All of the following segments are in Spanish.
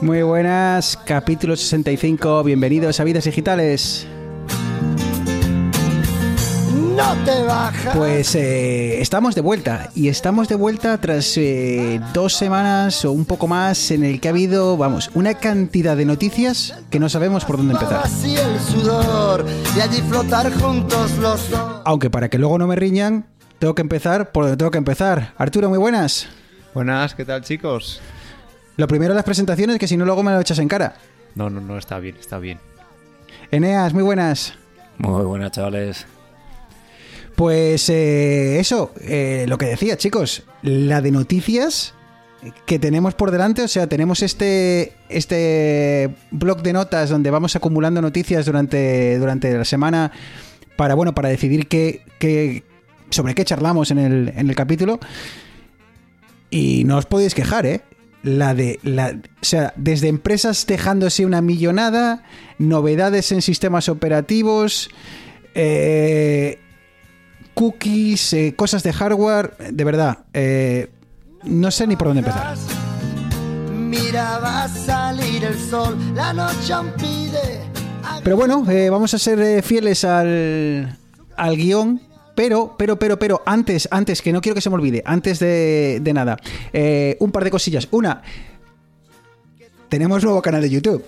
Muy buenas, capítulo 65, bienvenidos a Vidas Digitales. No te bajas. Pues eh, estamos de vuelta y estamos de vuelta tras eh, dos semanas o un poco más en el que ha habido, vamos, una cantidad de noticias que no sabemos por dónde empezar. Así el sudor y allí flotar juntos los dos. Aunque para que luego no me riñan, tengo que empezar por donde tengo que empezar. Arturo, muy buenas. Buenas, ¿qué tal chicos? Lo primero las presentaciones, que si no luego me lo echas en cara. No, no, no, está bien, está bien. Eneas, muy buenas. Muy buenas, chavales. Pues eh, eso, eh, lo que decía, chicos, la de noticias que tenemos por delante, o sea, tenemos este, este blog de notas donde vamos acumulando noticias durante, durante la semana para, bueno, para decidir qué, qué- sobre qué charlamos en el, en el capítulo. Y no os podéis quejar, ¿eh? La de. La, o sea, desde empresas dejándose una millonada, novedades en sistemas operativos, eh, cookies, eh, cosas de hardware. De verdad, eh, no sé ni por dónde empezar. Mira, va a salir el sol, la noche aún pide. Pero bueno, eh, vamos a ser fieles al, al guion. Pero, pero, pero, pero, antes, antes, que no quiero que se me olvide, antes de, de nada, eh, un par de cosillas. Una, tenemos nuevo canal de YouTube.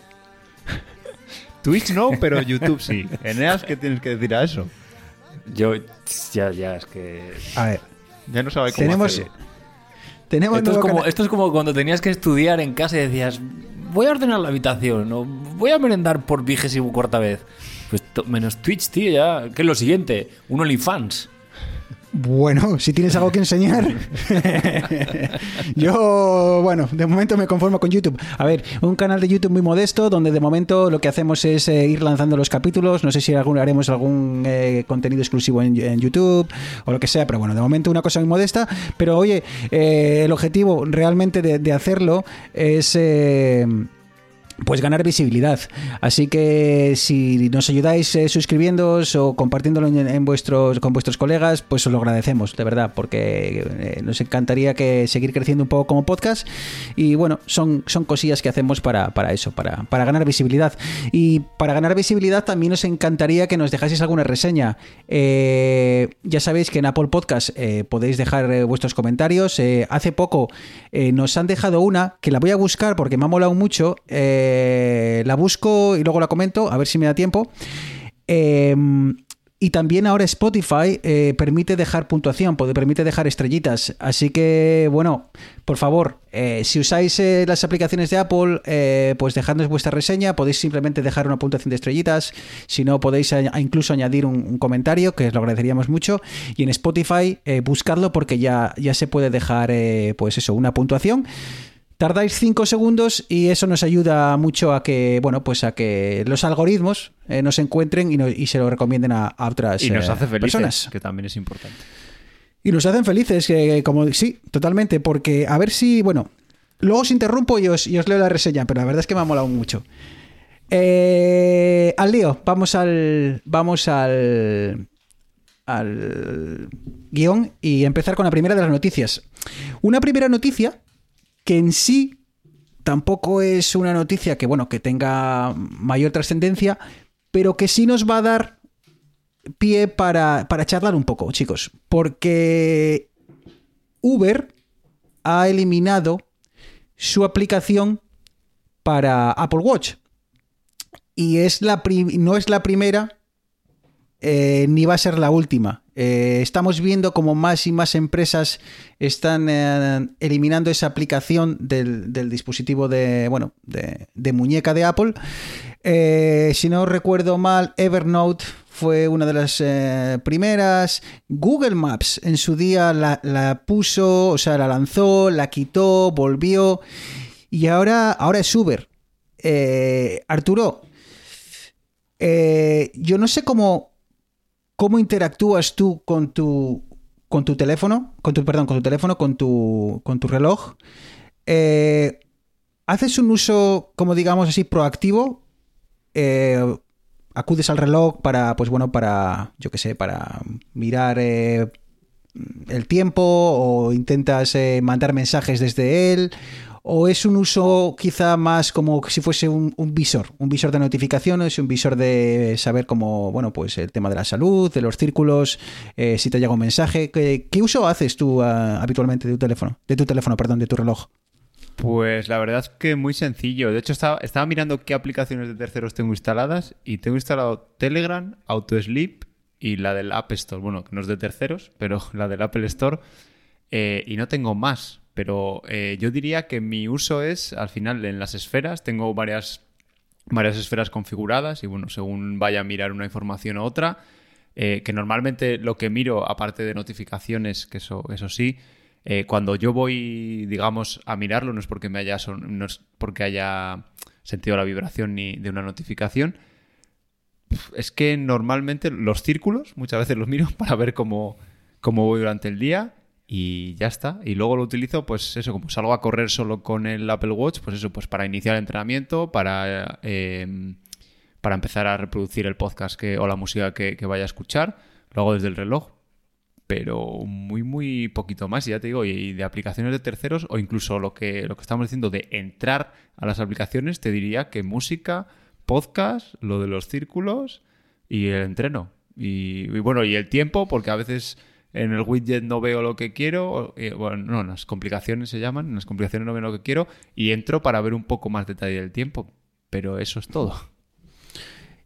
Twitch no, pero YouTube sí. Eneas, ¿qué tienes que decir a eso? Yo, ya, ya, es que. A ver, Ya no sabe cómo tenemos, hacerlo. tenemos Esto es, nuevo como, esto es como cuando tenías que estudiar en casa y decías, voy a ordenar la habitación, o voy a merendar por vigésimo cuarta vez. Pues menos Twitch, tío, ya. ¿Qué es lo siguiente? Un OnlyFans. Bueno, si tienes algo que enseñar. Yo, bueno, de momento me conformo con YouTube. A ver, un canal de YouTube muy modesto donde de momento lo que hacemos es eh, ir lanzando los capítulos. No sé si haremos algún eh, contenido exclusivo en, en YouTube o lo que sea, pero bueno, de momento una cosa muy modesta. Pero oye, eh, el objetivo realmente de, de hacerlo es... pues ganar visibilidad. Así que si nos ayudáis eh, suscribiéndoos o compartiéndolo en, vuestros con vuestros colegas, pues os lo agradecemos, de verdad, porque eh, nos encantaría que seguir creciendo un poco como podcast. Y bueno, son, son cosillas que hacemos para, para eso, para, para ganar visibilidad. Y para ganar visibilidad también nos encantaría que nos dejaseis alguna reseña. Eh, ya sabéis que en Apple Podcast eh, podéis dejar eh, vuestros comentarios. Hace poco nos han dejado una que la voy a buscar porque me ha molado mucho. Eh, la busco y luego la comento, a ver si me da tiempo. Eh, y también ahora Spotify eh, permite dejar puntuación, permite dejar estrellitas. Así que, bueno, por favor, eh, si usáis eh, las aplicaciones de Apple, eh, pues dejadnos vuestra reseña. Podéis simplemente dejar una puntuación de estrellitas. Si no, podéis incluso añadir un, comentario, que os lo agradeceríamos mucho. Y en Spotify, eh, buscadlo porque ya, ya se puede dejar, eh, pues eso, una puntuación. Tardáis 5 segundos y eso nos ayuda mucho a que, bueno, pues a que los algoritmos eh, nos encuentren y, no- y se lo recomienden a, a otras Y nos eh, hace felices, personas. que también es importante. Y nos hacen felices, que como sí, totalmente, porque a ver si, bueno, luego os interrumpo y os, y os leo la reseña, pero la verdad es que me ha molado mucho. Eh, al lío, vamos al, vamos al, al guion y empezar con la primera de las noticias. Una primera noticia que en sí tampoco es una noticia que, bueno, que tenga mayor trascendencia, pero que sí nos va a dar pie para, para charlar un poco, chicos. Porque Uber ha eliminado su aplicación para Apple Watch. Y es la no es la primera eh, ni va a ser la última. Eh, estamos viendo como más y más empresas están eh, eliminando esa aplicación del, del dispositivo de, bueno, de, de muñeca de Apple. Si no recuerdo mal, Evernote fue una de las primeras. Google Maps en su día la, la puso, o sea, la lanzó, la quitó, volvió. Y ahora, ahora es Uber. Arturo, yo no sé cómo, cómo interactúas tú con tu, con tu teléfono, con tu, perdón, con tu teléfono, con tu, con tu reloj. Eh, ¿Haces un uso, como digamos así, proactivo? Eh, acudes al reloj para, pues bueno, para, yo qué sé, para mirar eh, el tiempo o intentas mandar mensajes desde él o es un uso quizá más como si fuese un, visor, un visor de notificaciones, un visor de saber cómo, bueno, pues el tema de la salud, de los círculos, eh, si te llega un mensaje. ¿Qué, uso haces tú uh, habitualmente de tu teléfono? De tu teléfono, perdón, de tu reloj. Pues la verdad es que muy sencillo. De hecho, estaba, mirando qué aplicaciones de terceros tengo instaladas y tengo instalado Telegram, AutoSleep y la del App Store. Bueno, no es de terceros, pero la del Apple Store. Eh, y no tengo más. Pero eh, yo diría que mi uso es, al final, en las esferas. Tengo varias, varias esferas configuradas y, bueno, según vaya a mirar una información u otra, eh, que normalmente lo que miro, aparte de notificaciones, que eso, eso sí, eh, cuando yo voy, digamos, a mirarlo, no es porque me haya son, no es porque haya sentido la vibración ni de una notificación. Es que normalmente los círculos, muchas veces los miro para ver cómo, cómo voy durante el día y ya está. Y luego lo utilizo, pues eso, como salgo a correr solo con el Apple Watch, pues eso, pues para iniciar el entrenamiento, para, eh, para empezar a reproducir el podcast que, o la música que, vaya a escuchar. Lo hago desde el reloj, pero muy, muy poquito más. Y ya te digo, y de aplicaciones de terceros, o incluso lo que, lo que estamos diciendo de entrar a las aplicaciones, te diría que música, podcast, lo de los círculos y el entreno. Y bueno, y el tiempo, porque a veces en el widget no veo lo que quiero, y, bueno, no, las complicaciones se llaman, las complicaciones no veo lo que quiero, y entro para ver un poco más detalle del tiempo. Pero eso es todo.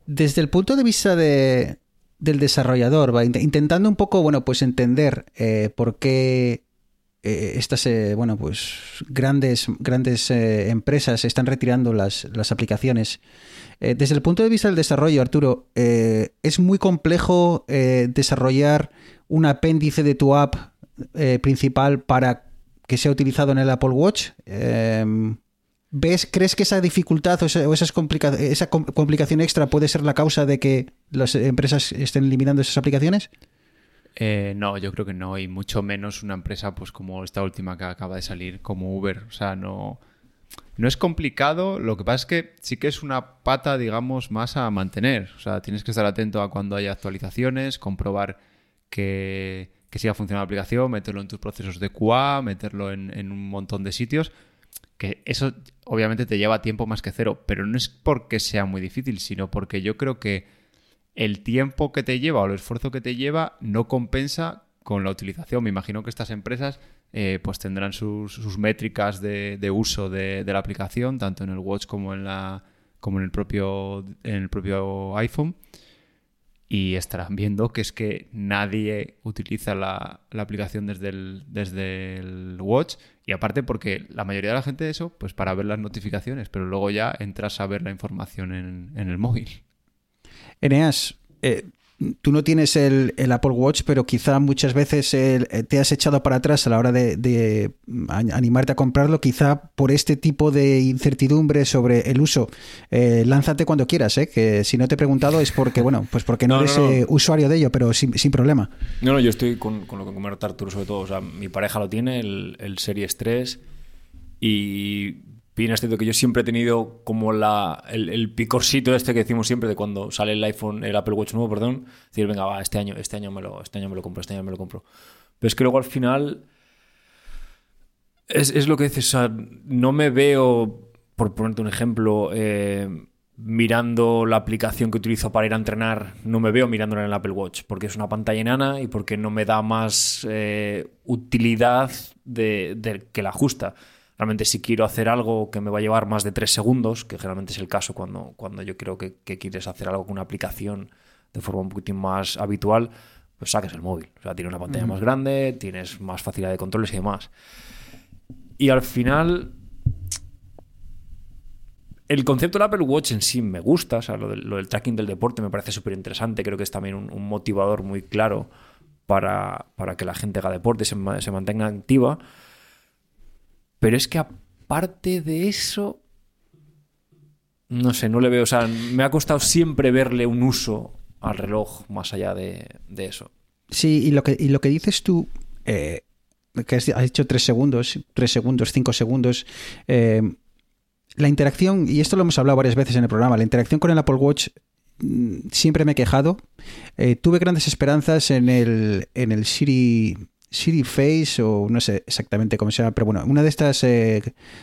Desde el punto de vista de, del desarrollador, intentando un poco, bueno, pues entender eh, por qué eh, estas, eh, bueno, pues grandes, grandes eh, empresas están retirando las, las aplicaciones. Eh, desde el punto de vista del desarrollo, Arturo, es muy complejo desarrollar un apéndice de tu app principal para que sea utilizado en el Apple Watch. ¿Ves, ¿Crees que esa dificultad o esa, esas complica esa complicación extra puede ser la causa de que las empresas estén eliminando esas aplicaciones? Eh, no, yo creo que no, y mucho menos una empresa pues como esta última que acaba de salir, como Uber. O sea, no, no es complicado, lo que pasa es que sí que es una pata, digamos, más a mantener. O sea, tienes que estar atento a cuando haya actualizaciones, comprobar que, que siga funcionando la aplicación, meterlo en tus procesos de QA, meterlo en, un montón de sitios que eso obviamente te lleva tiempo más que cero, pero no es porque sea muy difícil, sino porque yo creo que el tiempo que te lleva o el esfuerzo que te lleva no compensa con la utilización. Me imagino que estas empresas eh, pues tendrán sus, métricas de, de uso de, de, la aplicación, tanto en el Watch como en la como en el propio en el propio iPhone y estarán viendo que es que nadie utiliza la, aplicación desde el, desde el Watch. Y aparte porque la mayoría de la gente eso pues para ver las notificaciones pero luego ya entras a ver la información en, en el móvil. Eneas, eh, tú no tienes el, el, Apple Watch, pero quizá muchas veces el, eh, te has echado para atrás a la hora de, de, animarte a comprarlo, quizá por este tipo de incertidumbre sobre el uso. Eh, lánzate cuando quieras, ¿eh? que si no te he preguntado es porque, bueno, pues porque no, no eres no, no. Eh, usuario de ello, pero sin, sin, problema. No, no, yo estoy con, con lo que comenta Arturo sobre todo. O sea, mi pareja lo tiene, el, el Series 3, y bien es cierto que yo siempre he tenido como la, el, el, picorcito este que decimos siempre de cuando sale el iPhone, el Apple Watch nuevo, perdón, decir, venga, va, este año, este año me lo, este año me lo compro, este año me lo compro. Pero es que luego al final es, es lo que dices, o sea, no me veo, por ponerte un ejemplo, eh, mirando la aplicación que utilizo para ir a entrenar, no me veo mirándola en el Apple Watch, porque es una pantalla enana y porque no me da más eh, utilidad de, de, que la justa realmente si quiero hacer algo que me va a llevar más de tres segundos, que generalmente es el caso cuando, cuando yo creo que, que quieres hacer algo con una aplicación de forma un poquitín más habitual, pues saques el móvil. O sea, tiene una pantalla mm. más grande, tienes más facilidad de controles y demás. Y al final, el concepto del Apple Watch en sí me gusta, o sea, lo, del, lo del tracking del deporte me parece súper interesante, creo que es también un, un, motivador muy claro para, para que la gente haga deporte y se, se mantenga activa. Pero es que aparte de eso, No sé, no le veo. O sea, me ha costado siempre verle un uso al reloj más allá de, de eso. Sí, y lo que, y lo que dices tú, eh, que has, has dicho tres segundos, tres segundos, cinco segundos, eh, la interacción, y esto lo hemos hablado varias veces en el programa, la interacción con el Apple Watch mm, siempre me he quejado. Eh, tuve grandes esperanzas en el, en el Siri, Siri Face, o no sé exactamente cómo se llama, pero bueno, una de estas eh,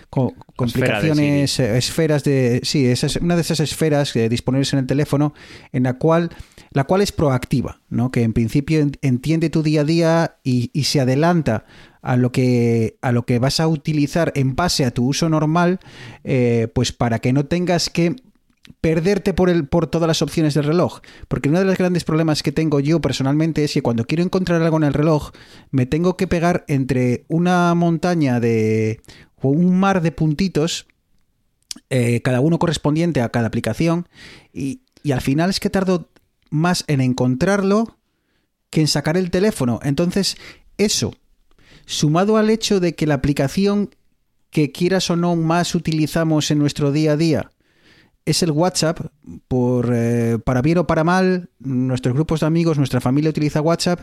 co- complicaciones, eh, esferas de. Sí, esas, una de esas esferas eh, disponibles en el teléfono, en la cual, la cual es proactiva, ¿no? Que en principio en- entiende tu día a día y, y se adelanta a lo que a lo que vas a utilizar en base a tu uso normal, eh, pues para que no tengas que perderte por, el, por todas las opciones del reloj. Porque uno de los grandes problemas que tengo yo personalmente es que cuando quiero encontrar algo en el reloj, me tengo que pegar entre una montaña de. o un mar de puntitos, eh, cada uno correspondiente a cada aplicación, y, y al final es que tardo más en encontrarlo que en sacar el teléfono. Entonces, eso, sumado al hecho de que la aplicación que quieras o no más utilizamos en nuestro día a día, es el WhatsApp, por, eh, para bien o para mal, nuestros grupos de amigos, nuestra familia utiliza WhatsApp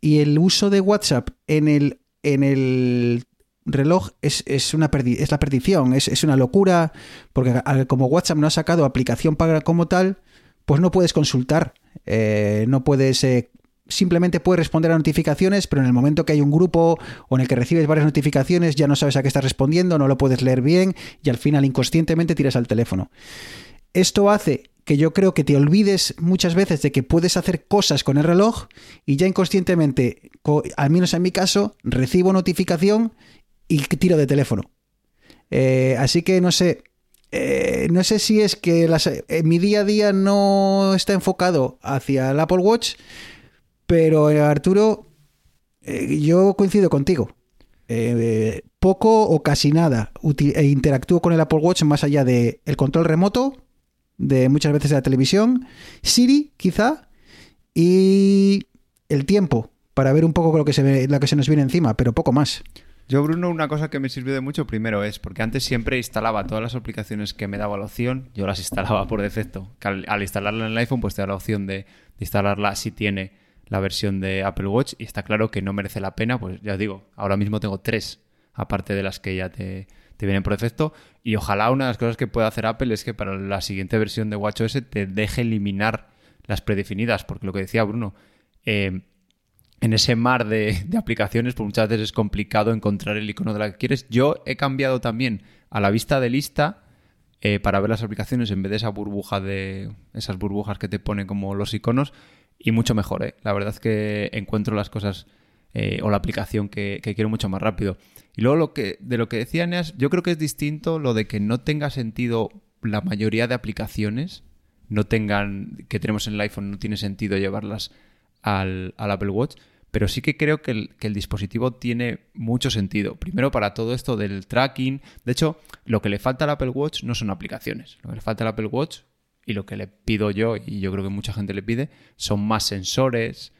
y el uso de WhatsApp en el, en el reloj es, es una es la perdición, es, una locura, porque como WhatsApp no ha sacado aplicación para como tal, pues no puedes consultar, eh, no puedes... eh, Simplemente puedes responder a notificaciones, pero en el momento que hay un grupo o en el que recibes varias notificaciones ya no sabes a qué estás respondiendo, no lo puedes leer bien y al final inconscientemente tiras al teléfono. Esto hace que yo creo que te olvides muchas veces de que puedes hacer cosas con el reloj y ya inconscientemente, co- al menos en mi caso, recibo notificación y tiro de teléfono. Eh, así que no sé, eh, no sé si es que las- eh, mi día a día no está enfocado hacia el Apple Watch, pero eh, Arturo, eh, yo coincido contigo. Eh, poco o casi nada interactúo con el Apple Watch más allá de el control remoto, de muchas veces de la televisión, Siri quizá, y el tiempo para ver un poco lo que se, lo que se nos viene encima, pero poco más. Yo, Bruno, una cosa que me sirvió de mucho primero es porque antes siempre instalaba todas las aplicaciones que me daba la opción, yo las instalaba por defecto. Al, al instalarla en el iPhone, pues te da la opción de instalarla si tiene la versión de Apple Watch y está claro que no merece la pena, pues ya os digo, ahora mismo tengo tres, aparte de las que ya te, te vienen por defecto. Y ojalá una de las cosas que pueda hacer Apple es que para la siguiente versión de WatchOS te deje eliminar las predefinidas, porque lo que decía Bruno, eh, en ese mar de, aplicaciones, pues muchas veces es complicado encontrar el icono de la que quieres. Yo he cambiado también a la vista de lista eh, para ver las aplicaciones en vez de esa burbuja de esas burbujas que te ponen como los iconos y mucho mejor. ¿eh? La verdad es que encuentro las cosas eh, o la aplicación que, quiero mucho más rápido. Y luego lo que de lo que decía Neas, yo creo que es distinto lo de que no tenga sentido la mayoría de aplicaciones no tengan que tenemos en el iPhone no tiene sentido llevarlas al, al Apple Watch, pero sí que creo que el dispositivo tiene mucho sentido. Primero para todo esto del tracking. De hecho, lo que le falta al Apple Watch no son aplicaciones. Lo que le falta al Apple Watch y lo que le pido yo, y yo creo que mucha gente le pide, son más sensores.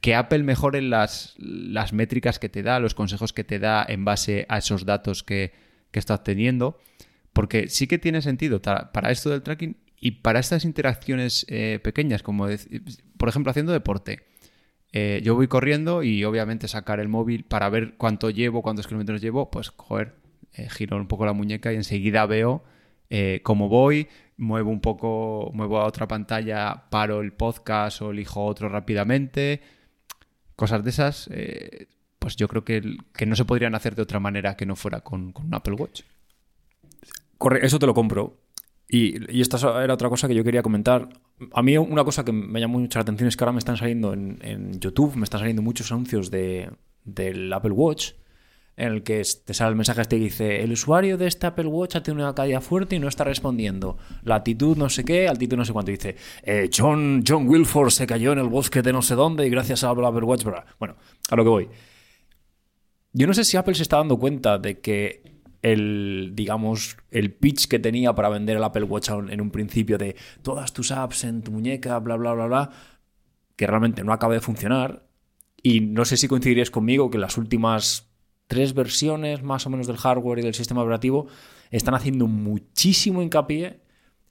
Que Apple mejore las, las métricas que te da, los consejos que te da en base a esos datos que, que está obteniendo. Porque sí que tiene sentido para esto del tracking y para estas interacciones eh, pequeñas, como por ejemplo haciendo deporte. Eh, yo voy corriendo y obviamente sacar el móvil para ver cuánto llevo, cuántos kilómetros llevo, pues joder, eh, giro un poco la muñeca y enseguida veo eh, cómo voy, muevo un poco, muevo a otra pantalla, paro el podcast o elijo otro rápidamente. Cosas de esas, eh, pues yo creo que, que no se podrían hacer de otra manera que no fuera con, con un Apple Watch. Eso te lo compro. Y, y esta era otra cosa que yo quería comentar. A mí una cosa que me llamó mucho la atención es que ahora me están saliendo en, en YouTube, me están saliendo muchos anuncios de, del Apple Watch en el que te sale el mensaje este que dice el usuario de este Apple Watch ha tenido una caída fuerte y no está respondiendo. Latitud no sé qué, altitud no sé cuánto. Dice eh, John, John Wilford se cayó en el bosque de no sé dónde y gracias al Apple Watch... bla. Bueno, a lo que voy. Yo no sé si Apple se está dando cuenta de que el, digamos, el pitch que tenía para vender el Apple Watch a en un principio de todas tus apps en tu muñeca, bla, bla, bla, bla, que realmente no acaba de funcionar. Y no sé si coincidirías conmigo que las últimas tres versiones más o menos del hardware y del sistema operativo están haciendo muchísimo hincapié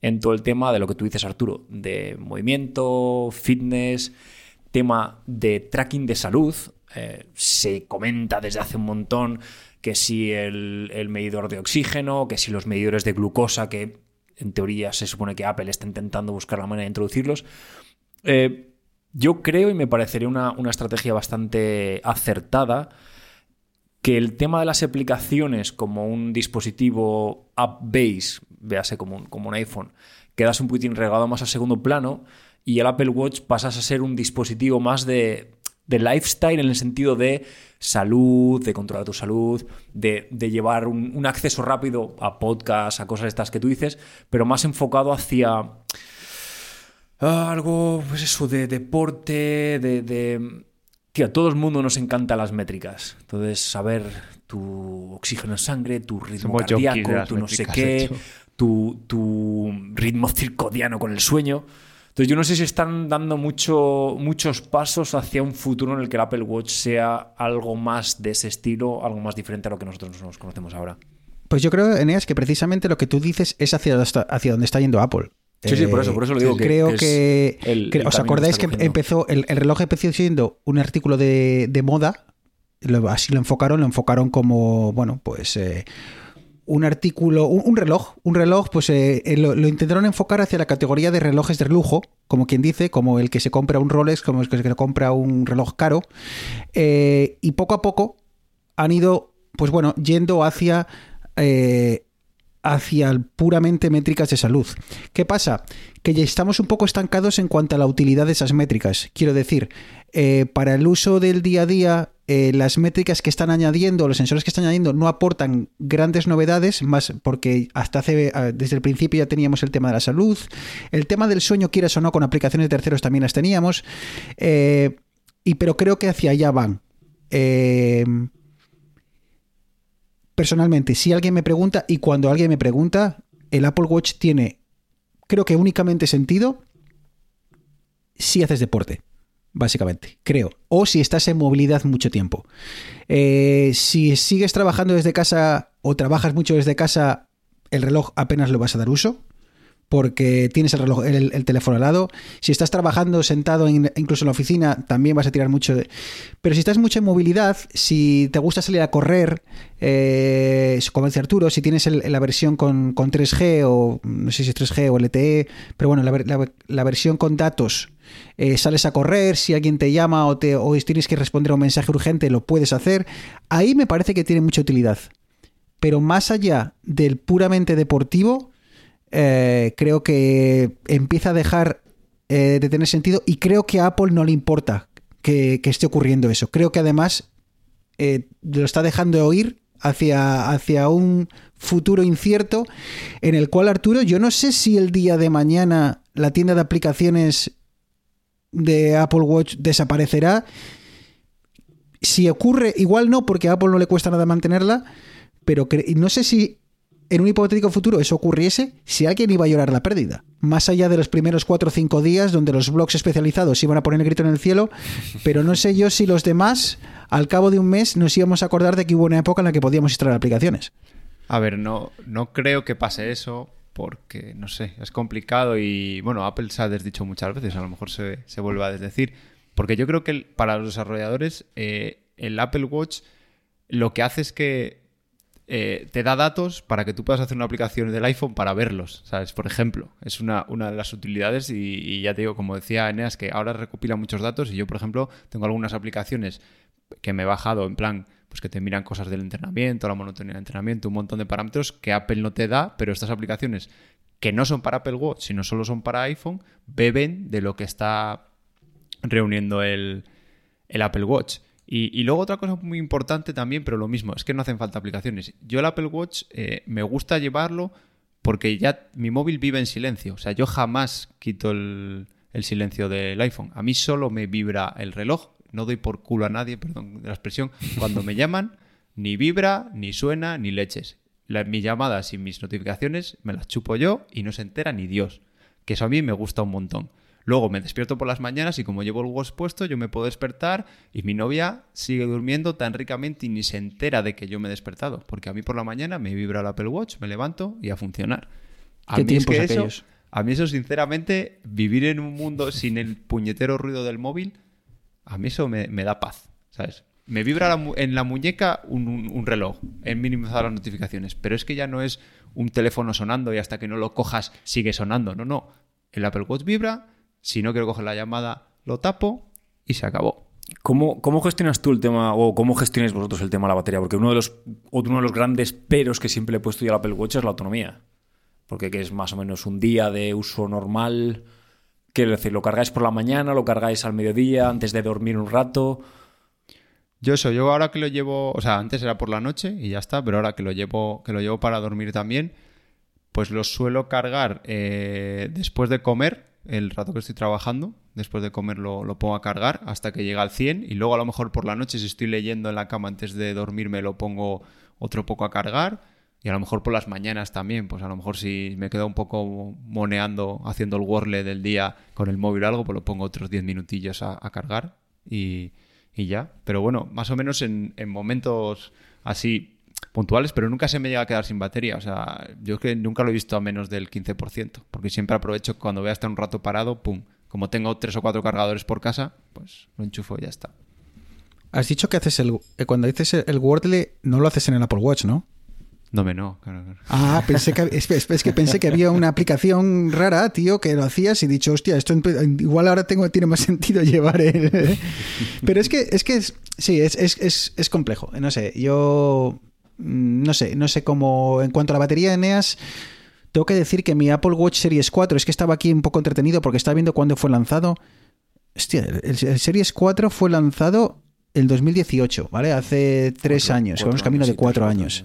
en todo el tema de lo que tú dices, Arturo, de movimiento, fitness, tema de tracking de salud. Eh, se comenta desde hace un montón que si el, medidor de oxígeno, que si los medidores de glucosa, que en teoría se supone que Apple está intentando buscar la manera de introducirlos. Eh, yo creo y me parecería una, una estrategia bastante acertada que el tema de las aplicaciones como un dispositivo app-based, véase como un, como un iPhone, quedas un poquitín regado más a segundo plano y el Apple Watch pasas a ser un dispositivo más de, de lifestyle en el sentido de salud, de controlar tu salud, de, llevar un, acceso rápido a podcasts, a cosas estas que tú dices, pero más enfocado hacia algo, pues eso, de deporte, de... de... Tío, a todo el mundo nos encantan las métricas. Entonces, saber tu oxígeno en sangre, tu ritmo Somos cardíaco, tu no sé qué, tu, tu, ritmo circodiano con el sueño. Entonces, yo no sé si están dando mucho, muchos pasos hacia un futuro en el que el Apple Watch sea algo más de ese estilo, algo más diferente a lo que nosotros nos conocemos ahora. Pues yo creo, Eneas, que precisamente lo que tú dices es hacia, hacia donde está yendo Apple. Sí, sí, por eso, por eso lo digo. creo que, que, el, que el ¿Os acordáis que empezó, el, el, reloj empezó siendo un artículo de, de moda? Lo, así lo enfocaron, lo enfocaron como, bueno, pues eh, un artículo, un, un, reloj, un reloj, pues eh, lo, lo, intentaron enfocar hacia la categoría de relojes de lujo, como quien dice, como el que se compra un Rolex, como el que se compra un reloj caro, eh, y poco a poco han ido, pues bueno, yendo hacia eh, hacia puramente métricas de salud. ¿Qué pasa? Que ya estamos un poco estancados en cuanto a la utilidad de esas métricas. Quiero decir, eh, para el uso del día a día, eh, las métricas que están añadiendo, los sensores que están añadiendo, no aportan grandes novedades, más porque hasta hace, desde el principio ya teníamos el tema de la salud, el tema del sueño, quieras o no, con aplicaciones de terceros también las teníamos, eh, y pero creo que hacia allá van. Personalmente, si alguien me pregunta, y cuando alguien me pregunta, el Apple Watch tiene, creo que únicamente sentido si haces deporte, básicamente, creo. O si estás en movilidad mucho tiempo. Eh, si sigues trabajando desde casa o trabajas mucho desde casa, el reloj apenas lo vas a dar uso porque tienes el reloj, el, el, teléfono al lado. Si estás trabajando sentado en, incluso en la oficina, también vas a tirar mucho. De... Pero si estás mucho en movilidad, si te gusta salir a correr, eh, como dice Arturo, si tienes la versión con, con, 3G o no sé si es 3G o LTE, pero bueno, la versión con datos. Eh, sales a correr, si alguien te llama o, te, o tienes que responder a un mensaje urgente, lo puedes hacer. Ahí me parece que tiene mucha utilidad. Pero más allá del puramente deportivo, eh, creo que empieza a dejar eh, de tener sentido y creo que a Apple no le importa que, esté ocurriendo eso. Creo que además eh, lo está dejando de oír hacia, hacia un futuro incierto en el cual Arturo, yo no sé si el día de mañana la tienda de aplicaciones de Apple Watch desaparecerá. Si ocurre, igual no, porque a Apple no le cuesta nada mantenerla, pero no sé si en un hipotético futuro eso ocurriese, si alguien iba a llorar la pérdida. Más allá de los primeros 4 o 5 días donde los blogs especializados iban a poner el grito en el cielo, pero no sé yo si los demás, al cabo de un mes, nos íbamos a acordar de que hubo una época en la que podíamos instalar aplicaciones. A ver, no, no creo que pase eso porque, no sé, es complicado y, bueno, Apple se ha desdicho muchas veces, a lo mejor se, se vuelve a desdecir, porque yo creo que para los desarrolladores eh, el Apple Watch lo que hace es que eh, te da datos para que tú puedas hacer una aplicación del iPhone para verlos, ¿sabes? Por ejemplo, es una, una de las utilidades y, ya te digo, como decía Eneas, que ahora recopila muchos datos y yo, por ejemplo, tengo algunas aplicaciones que me he bajado en plan, pues que te miran cosas del entrenamiento, la monotonía del entrenamiento, un montón de parámetros que Apple no te da, pero estas aplicaciones que no son para Apple Watch, sino solo son para iPhone, beben de lo que está reuniendo el, el Apple Watch. Y, y, luego otra cosa muy importante también, pero lo mismo, es que no hacen falta aplicaciones. Yo el Apple Watch eh, me gusta llevarlo porque ya mi móvil vive en silencio. O sea, yo jamás quito el, silencio del iPhone. A mí solo me vibra el reloj. No doy por culo a nadie, perdón de la expresión. Cuando me llaman, ni vibra, ni suena, ni leches. La, mis llamadas y mis notificaciones me las chupo yo y no se entera ni Dios. Que eso a mí me gusta un montón. Luego me despierto por las mañanas y como llevo el watch puesto, yo me puedo despertar y mi novia sigue durmiendo tan ricamente y ni se entera de que yo me he despertado. Porque a mí por la mañana me vibra el Apple Watch, me levanto y a funcionar. A ¿Qué mí es tiempos eso, aquellos? a mí eso, sinceramente, vivir en un mundo sin el puñetero ruido del móvil, a mí eso me, me da paz, ¿sabes? Me vibra la en la muñeca un, un- un reloj, en minimizar las notificaciones, pero es que ya no es un teléfono sonando y hasta que no lo cojas sigue sonando, no, no. El Apple Watch vibra, si no quiero coger la llamada, lo tapo y se acabó. ¿Cómo, ¿Cómo gestionas tú el tema, o cómo gestionáis vosotros el tema de la batería? Porque uno de los, uno de los grandes peros que siempre le he puesto yo al Apple Watch es la autonomía. Porque que es más o menos un día de uso normal. Quiero decir, lo cargáis por la mañana, lo cargáis al mediodía, antes de dormir un rato. Yo eso, yo ahora que lo llevo, o sea, antes era por la noche y ya está, pero ahora que lo llevo, que lo llevo para dormir también, pues lo suelo cargar eh, después de comer, el rato que estoy trabajando, después de comer lo, lo pongo a cargar hasta que llega al 100 y luego a lo mejor por la noche si estoy leyendo en la cama antes de dormirme lo pongo otro poco a cargar y a lo mejor por las mañanas también, pues a lo mejor si me quedo un poco moneando haciendo el Wordle del día con el móvil o algo, pues lo pongo otros 10 minutillos a, a cargar y, y ya. Pero bueno, más o menos en, en momentos así puntuales, pero nunca se me llega a quedar sin batería. O sea, yo es que nunca lo he visto a menos del 15%, porque siempre aprovecho cuando voy a estar un rato parado, pum. Como tengo tres o cuatro cargadores por casa, pues lo enchufo y ya está. Has dicho que haces el. eh, Cuando dices el- Wordle, no lo haces en el Apple Watch, ¿no? No me no, claro, claro. Ah, pensé que, es, es- que pensé que había una aplicación rara, tío, que lo hacías y dicho, hostia, esto igual ahora tengo, tiene más sentido llevar el... Pero es que, es que es, sí, es, es, es, es complejo. No sé, yo no sé, no sé cómo... En cuanto a la batería de Eneas, tengo que decir que mi Apple Watch Series 4, es que estaba aquí un poco entretenido porque estaba viendo cuándo fue lanzado. Hostia, el, el Series 4 fue lanzado el 2018, ¿vale? Hace tres Cuatro- años, vamos camino de cuatro años.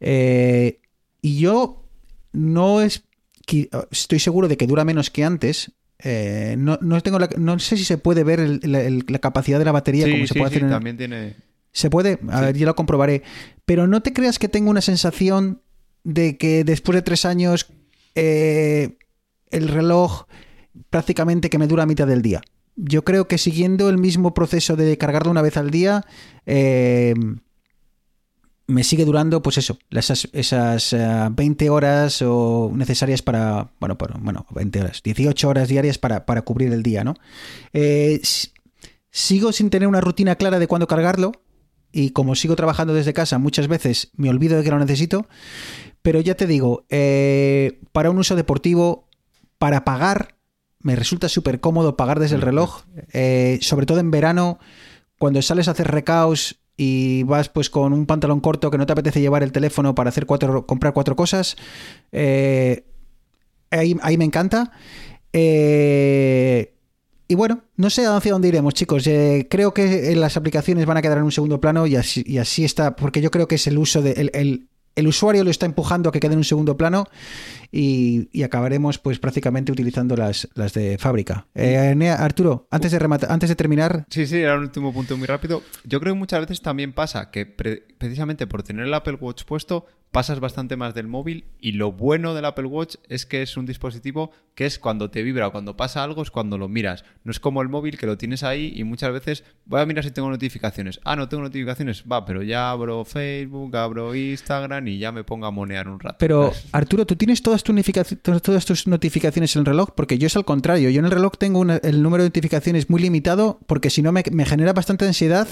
Eh, y yo no es estoy seguro de que dura menos que antes. Eh, no, no tengo la- no sé si se puede ver el- la, el- la capacidad de la batería Sí, como se sí, puede sí, hacer en también tiene... se puede, a ver, yo lo comprobaré. Pero no te creas que tengo una sensación de que después de tres años eh, el reloj prácticamente que me dura mitad del día. Yo creo que siguiendo el mismo proceso de cargarlo una vez al día, eh, me sigue durando, pues eso, esas, esas eh, 20 horas o necesarias para, bueno, para, bueno, 20 horas, 18 horas diarias para, para cubrir el día, ¿no? Sigo sin tener una rutina clara de cuándo cargarlo y como sigo trabajando desde casa, muchas veces me olvido de que lo necesito, pero ya te digo, eh, para un uso deportivo, para pagar, me resulta súper cómodo pagar desde el reloj, eh, sobre todo en verano, cuando sales a hacer recaos y vas pues con un pantalón corto que no te apetece llevar el teléfono para hacer cuatro, comprar cuatro cosas, eh, ahí, ahí me encanta. Eh, y bueno, no sé hacia dónde iremos, chicos. Eh, creo que las aplicaciones van a quedar en un segundo plano y así, y así está, porque yo creo que es el uso de. El, el- el usuario lo está empujando a que quede en un segundo plano y, y acabaremos pues prácticamente utilizando las, las de fábrica. Eh, Arturo, antes de, rematar, antes de terminar, Sí, sí, era un último punto muy rápido. Yo creo que muchas veces también pasa que pre- precisamente por tener el Apple Watch puesto pasas bastante más del móvil y lo bueno del Apple Watch es que es un dispositivo que es cuando te vibra o cuando pasa algo es cuando lo miras. No es como el móvil que lo tienes ahí y muchas veces voy a mirar si tengo notificaciones. Ah, no tengo notificaciones. Va, pero ya abro Facebook, abro Instagram y ya me pongo a monear un rato. Pero, Arturo, ¿tú tienes todas, tus todas notificaciones en el reloj? Porque yo es al contrario. Yo en el reloj tengo una- el número de notificaciones muy limitado porque si no me, me genera bastante ansiedad.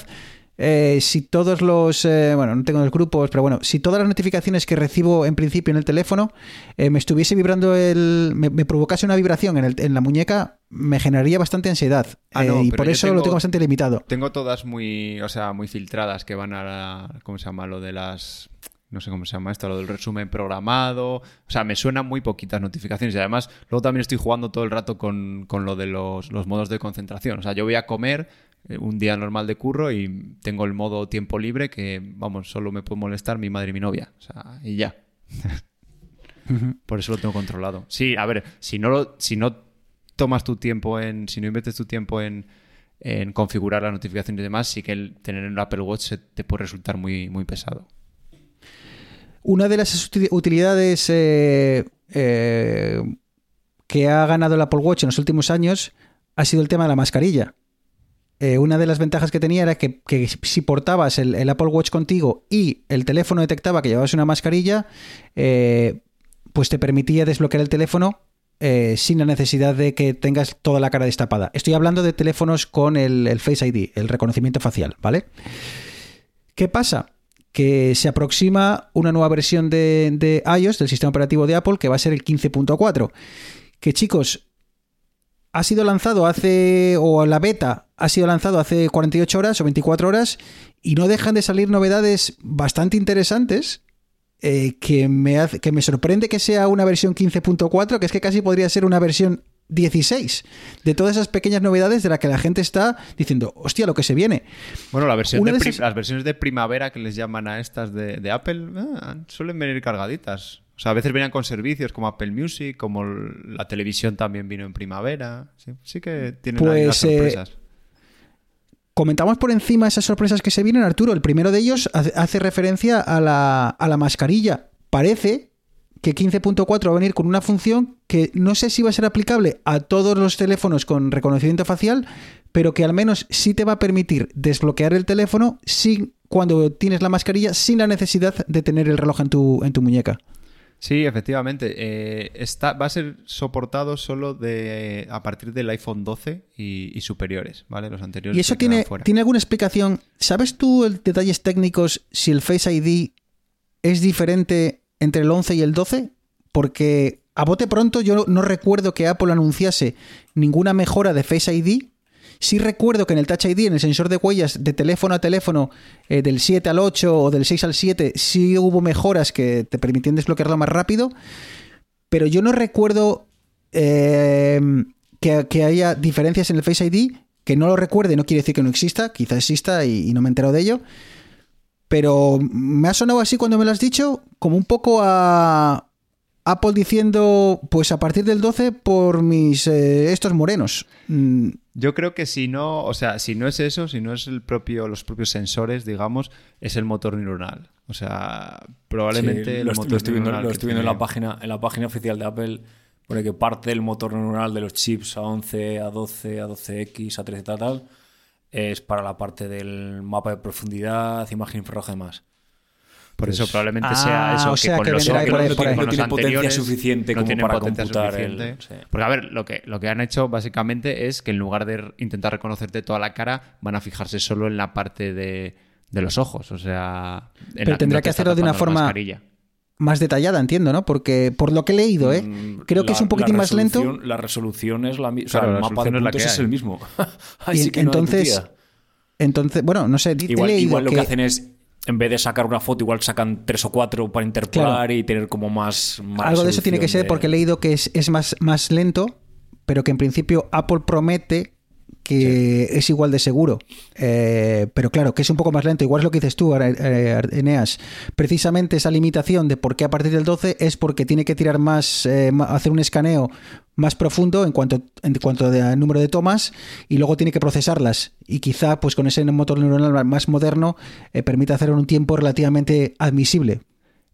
Eh, si todos los, eh, bueno, no tengo los grupos, pero bueno, si todas las notificaciones que recibo en principio en el teléfono eh, me estuviese vibrando el, me, me provocase una vibración en, el- en la muñeca, me generaría bastante ansiedad. Ah, no, Eh, y por eso lo tengo- bastante limitado. Tengo todas muy, o sea, muy filtradas que van a la, ¿cómo se llama? Lo de las, no sé cómo se llama esto, lo del resumen programado. O sea, me suenan muy poquitas notificaciones y además luego también estoy jugando todo el rato con, con lo de los, los modos de concentración. O sea, yo voy a comer un día normal de curro y tengo el modo tiempo libre que, vamos, solo me puede molestar mi madre y mi novia. O sea, y ya. Por eso lo tengo controlado. Sí, a ver, si no, lo, si no tomas tu tiempo en, si no inviertes tu tiempo en, en configurar las notificaciones y demás, sí que el tener en el Apple Watch te puede resultar muy, muy pesado. Una de las uti- utilidades eh, eh, que ha ganado el Apple Watch en los últimos años ha sido el tema de la mascarilla. Eh, una de las ventajas que tenía era que, si portabas el, Apple Watch contigo y el teléfono detectaba que llevabas una mascarilla, eh, pues te permitía desbloquear el teléfono eh, sin la necesidad de que tengas toda la cara destapada. Estoy hablando de teléfonos con el, Face ID, el reconocimiento facial, ¿vale? ¿Qué pasa? Que se aproxima una nueva versión de iOS, del sistema operativo de Apple, que va a ser el 15.4. Que chicos, ha sido lanzado hace, o la beta ha sido lanzado hace 48 horas o 24 horas y no dejan de salir novedades bastante interesantes eh, que, me hace, que me sorprende que sea una versión 15.4, que es que casi podría ser una versión 16 de todas esas pequeñas novedades de las que la gente está diciendo, hostia, lo que se viene. Bueno, la versión de de pri- esas- las versiones de primavera que les llaman a estas de, de Apple ah, suelen venir cargaditas. O sea, a veces venían con servicios como Apple Music, como la televisión también vino en primavera. Sí, sí que tienen ahí unas Pues, eh, sorpresas. Comentamos por encima esas sorpresas que se vienen, Arturo. El primero de ellos hace, hace referencia a la, a la mascarilla. Parece que 15.4 va a venir con una función que no sé si va a ser aplicable a todos los teléfonos con reconocimiento facial, pero que al menos sí te va a permitir desbloquear el teléfono sin, cuando tienes la mascarilla sin la necesidad de tener el reloj en tu, en tu muñeca. Sí, efectivamente. eh, está, va a ser soportado solo de a partir del iPhone 12 y, y superiores, ¿vale? Los anteriores. ¿Y eso tiene, fuera. tiene alguna explicación? ¿Sabes tú el detalles técnicos si el Face ID es diferente entre el 11 y el 12? Porque a bote pronto yo no recuerdo que Apple anunciase ninguna mejora de Face ID. Sí recuerdo que en el Touch ID, en el sensor de huellas de teléfono a teléfono, eh, del 7 al 8 o del 6 al 7, sí hubo mejoras que te permitían desbloquearlo más rápido. Pero yo no recuerdo eh, que, haya diferencias en el Face ID. Que no lo recuerde no quiere decir que no exista, quizá exista y, y no me he enterado de ello. Pero me ha sonado así cuando me lo has dicho, como un poco a Apple diciendo, pues a partir del 12 por mis eh, estos morenos. Mm, Yo creo que si no, o sea, si no es eso, si no es el propio, los propios sensores, digamos, es el motor neuronal. O sea, probablemente Sí, el lo, estoy, motor estoy viendo, neuronal lo que estoy viendo en la página, en la página oficial de Apple. Pone que parte del motor neuronal de los chips A11, A12, A12X, A13 tal, tal, es para la parte del mapa de profundidad, imagen infrarroja y demás. Por eso Pues- probablemente Ah, sea eso o que sea, con que los por ahí, otros, por ahí. con No los tiene potencia suficiente no como para potencia computar el- suficiente. sí. Porque a ver, lo que, lo que han hecho básicamente es que en lugar de intentar reconocerte toda la cara, van a fijarse solo en la parte de, de los ojos. O sea, en Pero la- tendrá no te que hacerlo de una forma mascarilla. más detallada, entiendo, ¿no? Porque por lo que he leído, ¿eh? Mm, Creo que es un poquitín más lento. La resolución es la misma. Claro, o sea, el mapa de resolución es la puntos que es hay. el mismo. Ahí Y sí que no hay entonces, entonces, bueno, no sé, he Igual, leído igual lo que... que- hacen es, en vez de sacar una foto, igual sacan tres o cuatro para interpolar Claro. y tener como más. más Algo de eso tiene que ser de- porque he leído que es, es más, más lento, pero que en principio Apple promete que es igual de seguro. Eh, pero claro, que es un poco más lento. Igual es lo que dices tú, eh, Eneas. Precisamente esa limitación de por qué a partir del 12 es porque tiene que tirar más, eh, hacer un escaneo más profundo en cuanto, en cuanto al número de tomas y luego tiene que procesarlas. Y quizá pues con ese motor neuronal más moderno eh, permita hacerlo en un tiempo relativamente admisible.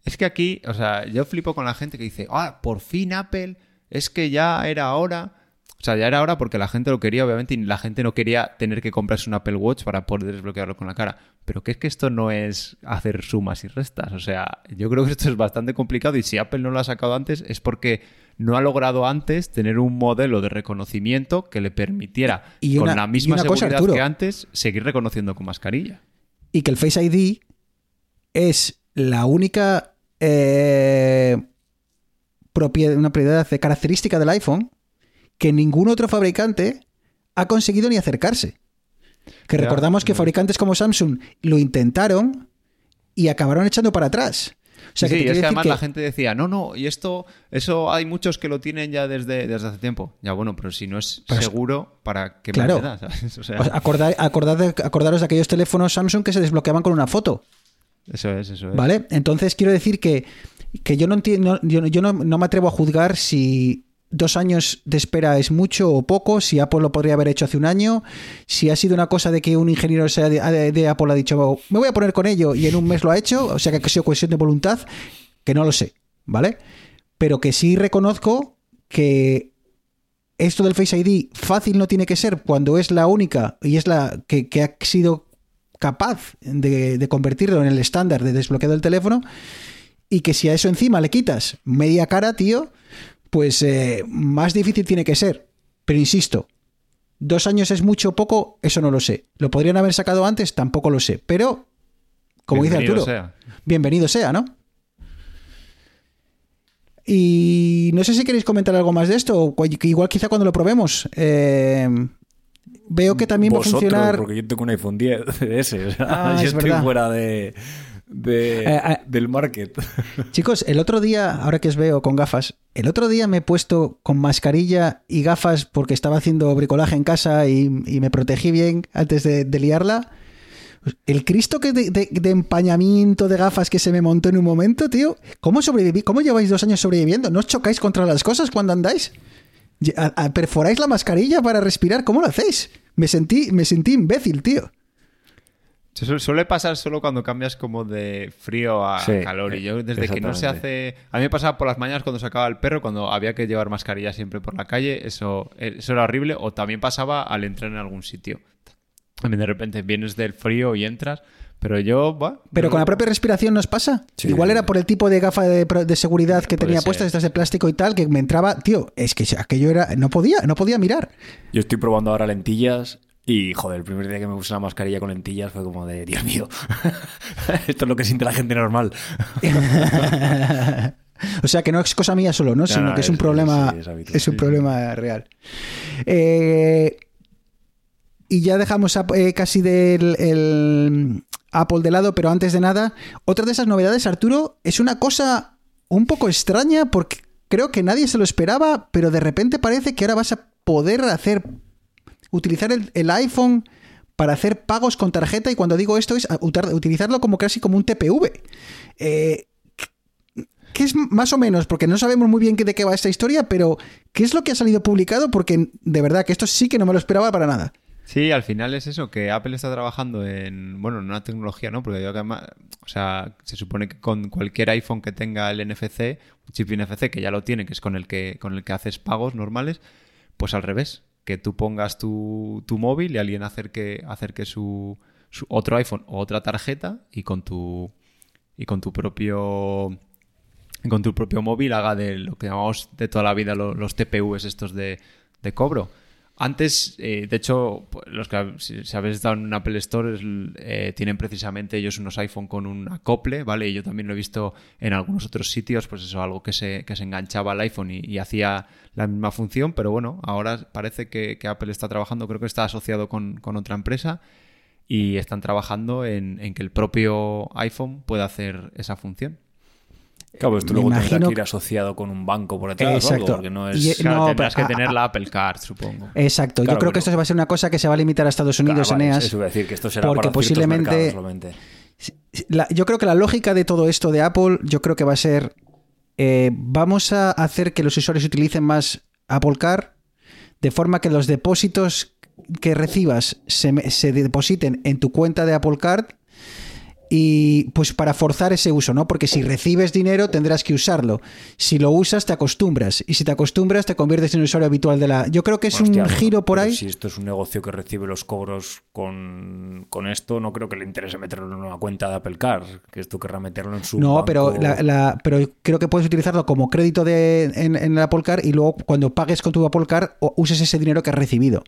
Es que aquí, o sea, yo flipo con la gente que dice, ah, por fin Apple, es que ya era hora. O sea, ya era hora porque la gente lo quería, obviamente, y la gente no quería tener que comprarse un Apple Watch para poder desbloquearlo con la cara. Pero que es que esto no es hacer sumas y restas. O sea, yo creo que esto es bastante complicado y si Apple no lo ha sacado antes es porque no ha logrado antes tener un modelo de reconocimiento que le permitiera, Y con la y misma una seguridad que antes, seguir reconociendo con mascarilla. y que el Face ID es la única eh, propiedad, una propiedad de característica del iPhone que ningún otro fabricante ha conseguido ni acercarse. Que Ya, recordamos que ya. fabricantes como Samsung lo intentaron y acabaron echando para atrás. O sea, sí, que es que además que- la gente decía, no, no, y esto, eso hay muchos que lo tienen ya desde, desde hace tiempo. Ya bueno, pero si no es Pero es- seguro, ¿para qué Claro. da, sabes? O sea, Os acordá- acordad- acordaros de aquellos teléfonos Samsung que se desbloqueaban con una foto. eso es, eso es. ¿Vale? Entonces quiero decir que, que yo no entiendo, yo, yo no, no me atrevo a juzgar si dos años de espera es mucho o poco, si Apple lo podría haber hecho hace un año, si ha sido una cosa de que un ingeniero de, Apple ha dicho, me voy a poner con ello y en un mes lo ha hecho, o sea que ha sido cuestión de voluntad, que no lo sé, ¿vale? Pero que sí reconozco que esto del Face ID fácil no tiene que ser cuando es la única y es la que, que ha sido capaz de, de convertirlo en el estándar de desbloqueo del teléfono y que si a eso encima le quitas media cara, tío, pues eh, más difícil tiene que ser. Pero insisto, dos años es mucho o poco, eso no lo sé. ¿Lo podrían haber sacado antes? Tampoco lo sé. Pero, como dice Arturo, sea. bienvenido sea, ¿no? Y no sé si queréis comentar algo más de esto, igual quizá cuando lo probemos. Eh, veo que también Vosotros, va a funcionar. porque yo tengo un iPhone 10 ese. O sea, Ah, yo es estoy verdad. fuera de, de- Eh, eh. del market. Chicos, el otro día, ahora que os veo con gafas, el otro día me he puesto con mascarilla y gafas porque estaba haciendo bricolaje en casa y, y me protegí bien antes de, de liarla. El Cristo que de, de- de empañamiento de gafas que se me montó en un momento, tío. ¿Cómo sobreviví? ¿Cómo lleváis dos años sobreviviendo? ¿No os chocáis contra las cosas cuando andáis? Ye- a- a- ¿Perforáis la mascarilla para respirar? ¿Cómo lo hacéis? Me sentí, me sentí imbécil, tío. Suele pasar solo cuando cambias como de frío a Sí, calor. Y yo desde que no se hace... A mí me pasaba por las mañanas cuando sacaba el perro, cuando había que llevar mascarilla siempre por la calle. Eso, eso era horrible. O también pasaba al entrar en algún sitio. También de repente vienes del frío y entras. Pero yo... bah, Pero yo- con la propia respiración nos pasa. Sí. Igual era por el tipo de gafa de, seguridad que tenía puestas, estas de plástico y tal, que me entraba. Tío, es que aquello era. No podía, no podía mirar. Yo estoy probando ahora lentillas y, joder, el primer día que me puse la mascarilla con lentillas fue como de, Dios mío, esto es lo que siente la gente normal. o sea que no es cosa mía solo, ¿no? Sino no, que es un problema. sí, es habitual, es un sí, problema real. Eh, y ya dejamos a- eh, casi del el Apple de lado, pero antes de nada, otra de esas novedades, Arturo, es una cosa un poco extraña porque creo que nadie se lo esperaba, pero de repente parece que ahora vas a poder hacer utilizar el, iPhone para hacer pagos con tarjeta y cuando digo esto es utilizarlo como casi como un TPV. Eh, ¿Qué es más o menos? Porque no sabemos muy bien de qué va esta historia, pero ¿qué es lo que ha salido publicado? Porque de verdad que esto sí que no me lo esperaba para nada. Sí, al final es eso, que Apple está trabajando en, bueno, en una tecnología, ¿no? Porque yo además, o sea, se supone que con cualquier iPhone que tenga el NFC, un chip NFC, que ya lo tiene, que es con el que, con el que haces pagos normales, pues al revés, que tú pongas tu, tu móvil y alguien acerque, acerque su, su otro iPhone o otra tarjeta y con tu, y con tu propio con tu propio móvil haga de lo que llamamos de toda la vida lo- los, TPUs estos de, de cobro. Antes, eh, de hecho, los que si, si habéis estado en un Apple Store eh, tienen precisamente ellos unos iPhone con un acople, ¿vale? Y yo también lo he visto en algunos otros sitios, pues eso, algo que se, que se enganchaba al iPhone y, y hacía la misma función, pero bueno, ahora parece que, que Apple está trabajando, creo que está asociado con, con otra empresa y están trabajando en, en que el propio iPhone pueda hacer esa función. Claro, esto Me luego tendrá imagino que ir asociado con un banco por detrás o algo, Exacto. porque no es... Y- Claro, No, tendrás pero- que tener la Apple Card, supongo. Exacto, yo creo que esto va a ser una cosa que se va a limitar a Estados Unidos, Claro, vale, Eneas. Eso iba a decir, que esto será porque para posiblemente- mercados solamente. La- yo creo que la lógica de todo esto de Apple, yo creo que va a ser, eh, vamos a hacer que los usuarios utilicen más Apple Car, de forma que los depósitos que recibas se depositen en tu cuenta de Apple Card y pues para forzar ese uso, ¿no? Porque si recibes dinero tendrás que usarlo. Si lo usas te acostumbras y si te acostumbras te conviertes en un usuario habitual de la... Yo creo que es Hostia, un giro por ahí. Si esto es un negocio que recibe los cobros con, con esto, no creo que le interese meterlo en una cuenta de Apple Car, que esto querrá meterlo en su. No, banco. pero, la- la- pero creo que puedes utilizarlo como crédito de, en, en el Apple Car y luego cuando pagues con tu Apple Car o uses ese dinero que has recibido.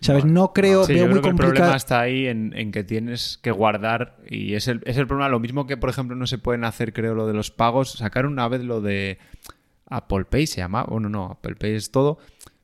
¿Sabes? No creo, Sí, veo yo muy creo que el complicado. problema está ahí en, en que tienes que guardar y es el, es el problema. Lo mismo que, por ejemplo, no se pueden hacer, creo, lo de los pagos. Sacar una vez lo de Apple Pay se llama. Bueno, no, Apple Pay es todo.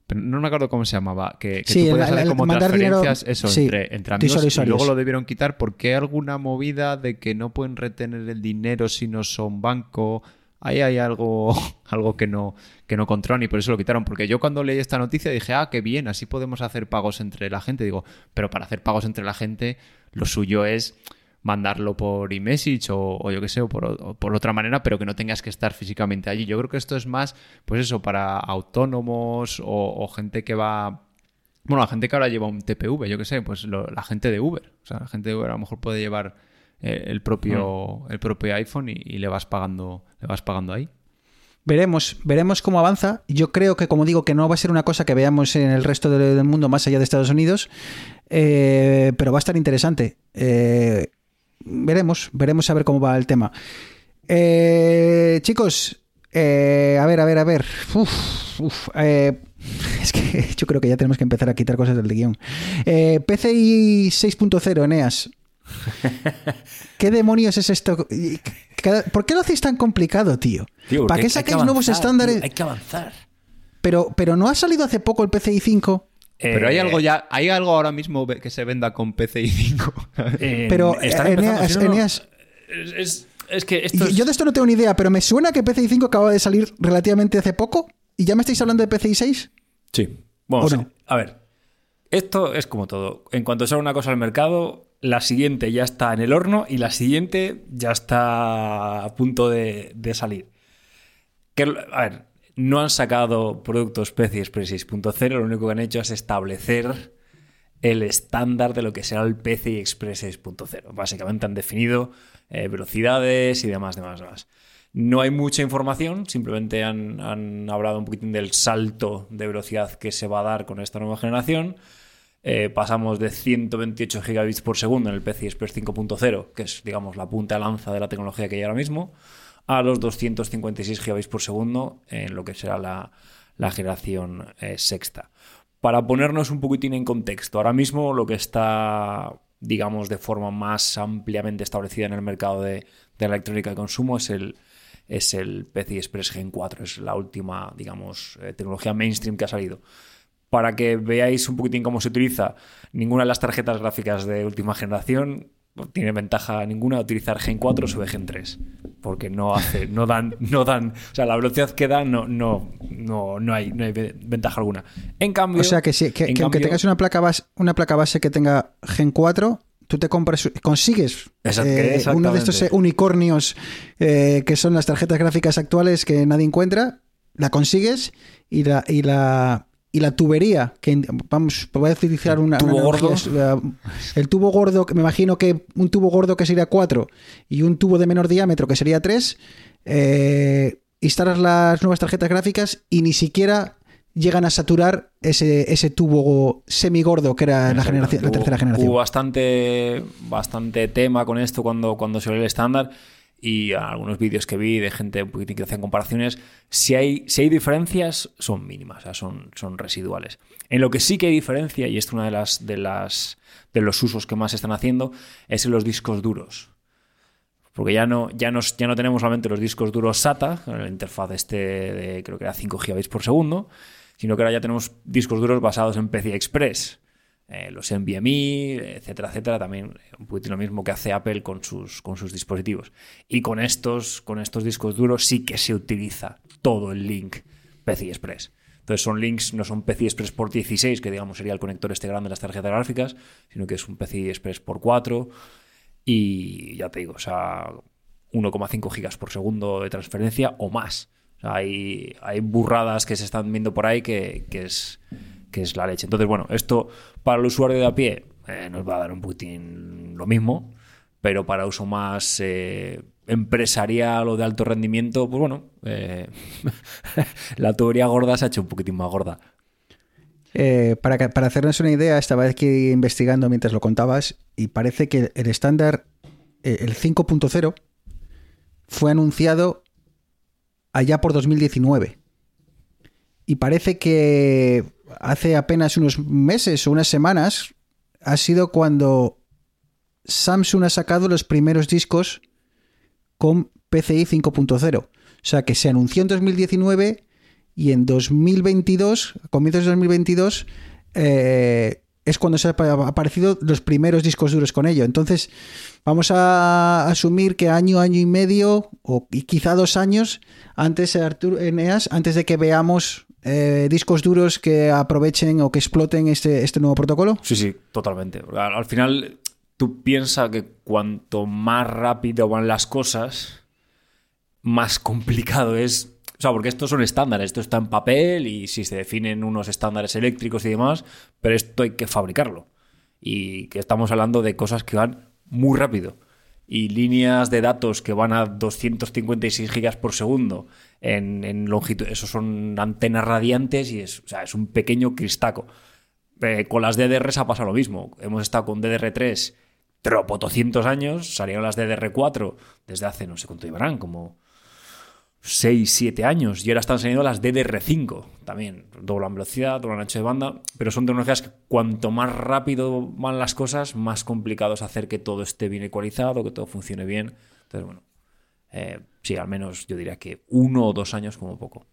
Pero no me acuerdo cómo se llamaba. Que, que Sí, tú podías el- hacer el como dinero- transferencias eso, sí, entre, entre amigos. Y luego lo debieron quitar porque hay alguna movida de que no pueden retener el dinero si no son banco. Ahí hay algo, algo que no, que no controlan y por eso lo quitaron. Porque yo cuando leí esta noticia dije, ah, qué bien, así podemos hacer pagos entre la gente. Digo, pero para hacer pagos entre la gente, lo suyo es mandarlo por iMessage o, yo qué sé, o por, otra manera, pero que no tengas que estar físicamente allí. Yo creo que esto es más, pues eso, para autónomos o, gente que va bueno, la gente que ahora lleva un TPV, yo qué sé, pues la gente de Uber. O sea, la gente de Uber a lo mejor puede llevar el, propio, el propio iPhone y, y le vas pagando, le vas pagando ahí. Veremos, veremos cómo avanza. Yo creo que, como digo, que no va a ser una cosa que veamos en el resto de- del mundo más allá de Estados Unidos, eh, pero va a estar interesante. Eh, veremos, veremos a ver cómo va el tema. Eh, chicos, eh, a ver, a ver, a ver. Uf, uf, eh, es que yo creo que ya tenemos que empezar a quitar cosas del guion. Eh, PCI 6.0, Eneas. ¿Qué demonios es esto? ¿Por qué lo hacéis tan complicado, tío? Tío, ¿Para qué sacáis nuevos estándares? tío, hay que avanzar. Pero, pero no ha salido hace poco el PCI 5. Pero hay Eh, algo ya, hay algo ahora mismo que se venda con PCI 5. en- Pero, están eh, empezando, Eneas, no, es, es- es que esto yo, es- yo de esto no tengo ni idea, pero me suena que PCI 5 acaba de salir relativamente hace poco y ya me estáis hablando de PCI 6. Sí. Bueno, ¿O sí. no? a ver. Esto es como todo. En cuanto sale una cosa al mercado, la siguiente ya está en el horno y la siguiente ya está a punto de, salir. A ver, no han sacado productos PCI Express 6.0, lo único que han hecho es establecer el estándar de lo que será el PCI Express 6.0. Básicamente han definido eh, velocidades y demás, demás, demás. No hay mucha información, simplemente han, han hablado un poquitín del salto de velocidad que se va a dar con esta nueva generación. Eh, pasamos de 128 gigabits por segundo en el PCI Express 5.0, que es, digamos, la punta de lanza de la tecnología que hay ahora mismo, a los 256 gigabits por segundo en lo que será la, la generación eh, sexta. Para ponernos un poquitín en contexto, ahora mismo lo que está, digamos, de forma más ampliamente establecida en el mercado de, de la electrónica de consumo es el, es el PCI Express Gen 4, es la última, digamos, eh, tecnología mainstream que ha salido. Para que veáis un poquitín cómo se utiliza, ninguna de las tarjetas gráficas de última generación tiene ventaja ninguna utilizar Gen 4 sobre Gen 3. Porque no hace, no dan, no dan, o sea, la velocidad que dan no, no, no, no hay, no hay ve- ventaja alguna. En cambio, O sea que, sí, que, que aunque tengas una placa, base, una placa base que tenga Gen 4, tú te compras, consigues eh, uno de estos eh, unicornios eh, que son las tarjetas gráficas actuales que nadie encuentra, la consigues y la, y la, y la tubería, que vamos, voy a utilizar una, tubo una gordo. eh, el tubo gordo, que me imagino que un tubo gordo que sería 4 y un tubo de menor diámetro que sería 3, eh, instalas las nuevas tarjetas gráficas y ni siquiera llegan a saturar ese, ese tubo semigordo que era la, generación, la tercera generación. Hubo bastante, bastante tema con esto cuando, cuando salió el estándar y algunos vídeos que vi de gente que hacían comparaciones, si hay, si hay diferencias, son mínimas, son, son residuales. En lo que sí que hay diferencia, y esto es uno de, las, de, las, de los usos que más están haciendo, es en los discos duros. Porque ya no, ya, nos, ya no tenemos solamente los discos duros SATA, con la interfaz este de creo que era 5 GB por segundo, sino que ahora ya tenemos discos duros basados en PCI Express. Eh, los NVMe, etcétera, etcétera, también eh, un poquito lo mismo que hace Apple con sus, con sus dispositivos. Y con estos, con estos discos duros sí que se utiliza todo el link PCI Express. Entonces son links, no son PCI Express por 16, que digamos sería el conector este grande de las tarjetas gráficas, sino que es un PCI Express por 4 y ya te digo, o sea, 1,5 gigas por segundo de transferencia o más. Hay, hay burradas que se están viendo por ahí que, que es, que es la leche. Entonces, bueno, esto para el usuario de a pie eh, nos va a dar un poquitín lo mismo, pero para uso más eh, empresarial o de alto rendimiento, pues bueno, eh, la tubería gorda se ha hecho un poquitín más gorda. Para, para hacernos una idea, estaba aquí investigando mientras lo contabas y parece que el estándar, el 5.0, fue anunciado allá por 2019. Y parece que hace apenas unos meses o unas semanas ha sido cuando Samsung ha sacado los primeros discos con PCI 5.0. O sea que se anunció en 2019 y en 2022, a comienzos de 2022, eh, es cuando se han apa- aparecido los primeros discos duros con ello. Entonces, vamos a asumir que año, año y medio, o quizá dos años, antes, Arturo, Eneas, antes de que veamos eh, discos duros que aprovechen o que exploten este, este nuevo protocolo. Sí, sí, totalmente. Al, al final, tú piensas que cuanto más rápido van las cosas, más complicado es. O sea, porque estos son estándares, esto está en papel y si se definen unos estándares eléctricos y demás, pero esto hay que fabricarlo. Y que estamos hablando de cosas que van muy rápido. Y líneas de datos que van a 256 gigas por segundo en, longitud. Eso son antenas radiantes y es, es un pequeño cristaco. Eh, con las DDRs ha pasado lo mismo. Hemos estado con DDR3 tropotocientos años, salieron las DDR4 desde hace no sé cuánto llevarán, como 6, 7 años, y ahora están saliendo las DDR5 también, doblan velocidad, doblan ancho de banda, pero son tecnologías que cuanto más rápido van las cosas, más complicado es hacer que todo esté bien ecualizado, que todo funcione bien. Entonces, bueno, eh, sí, al menos yo diría que uno o dos años como poco.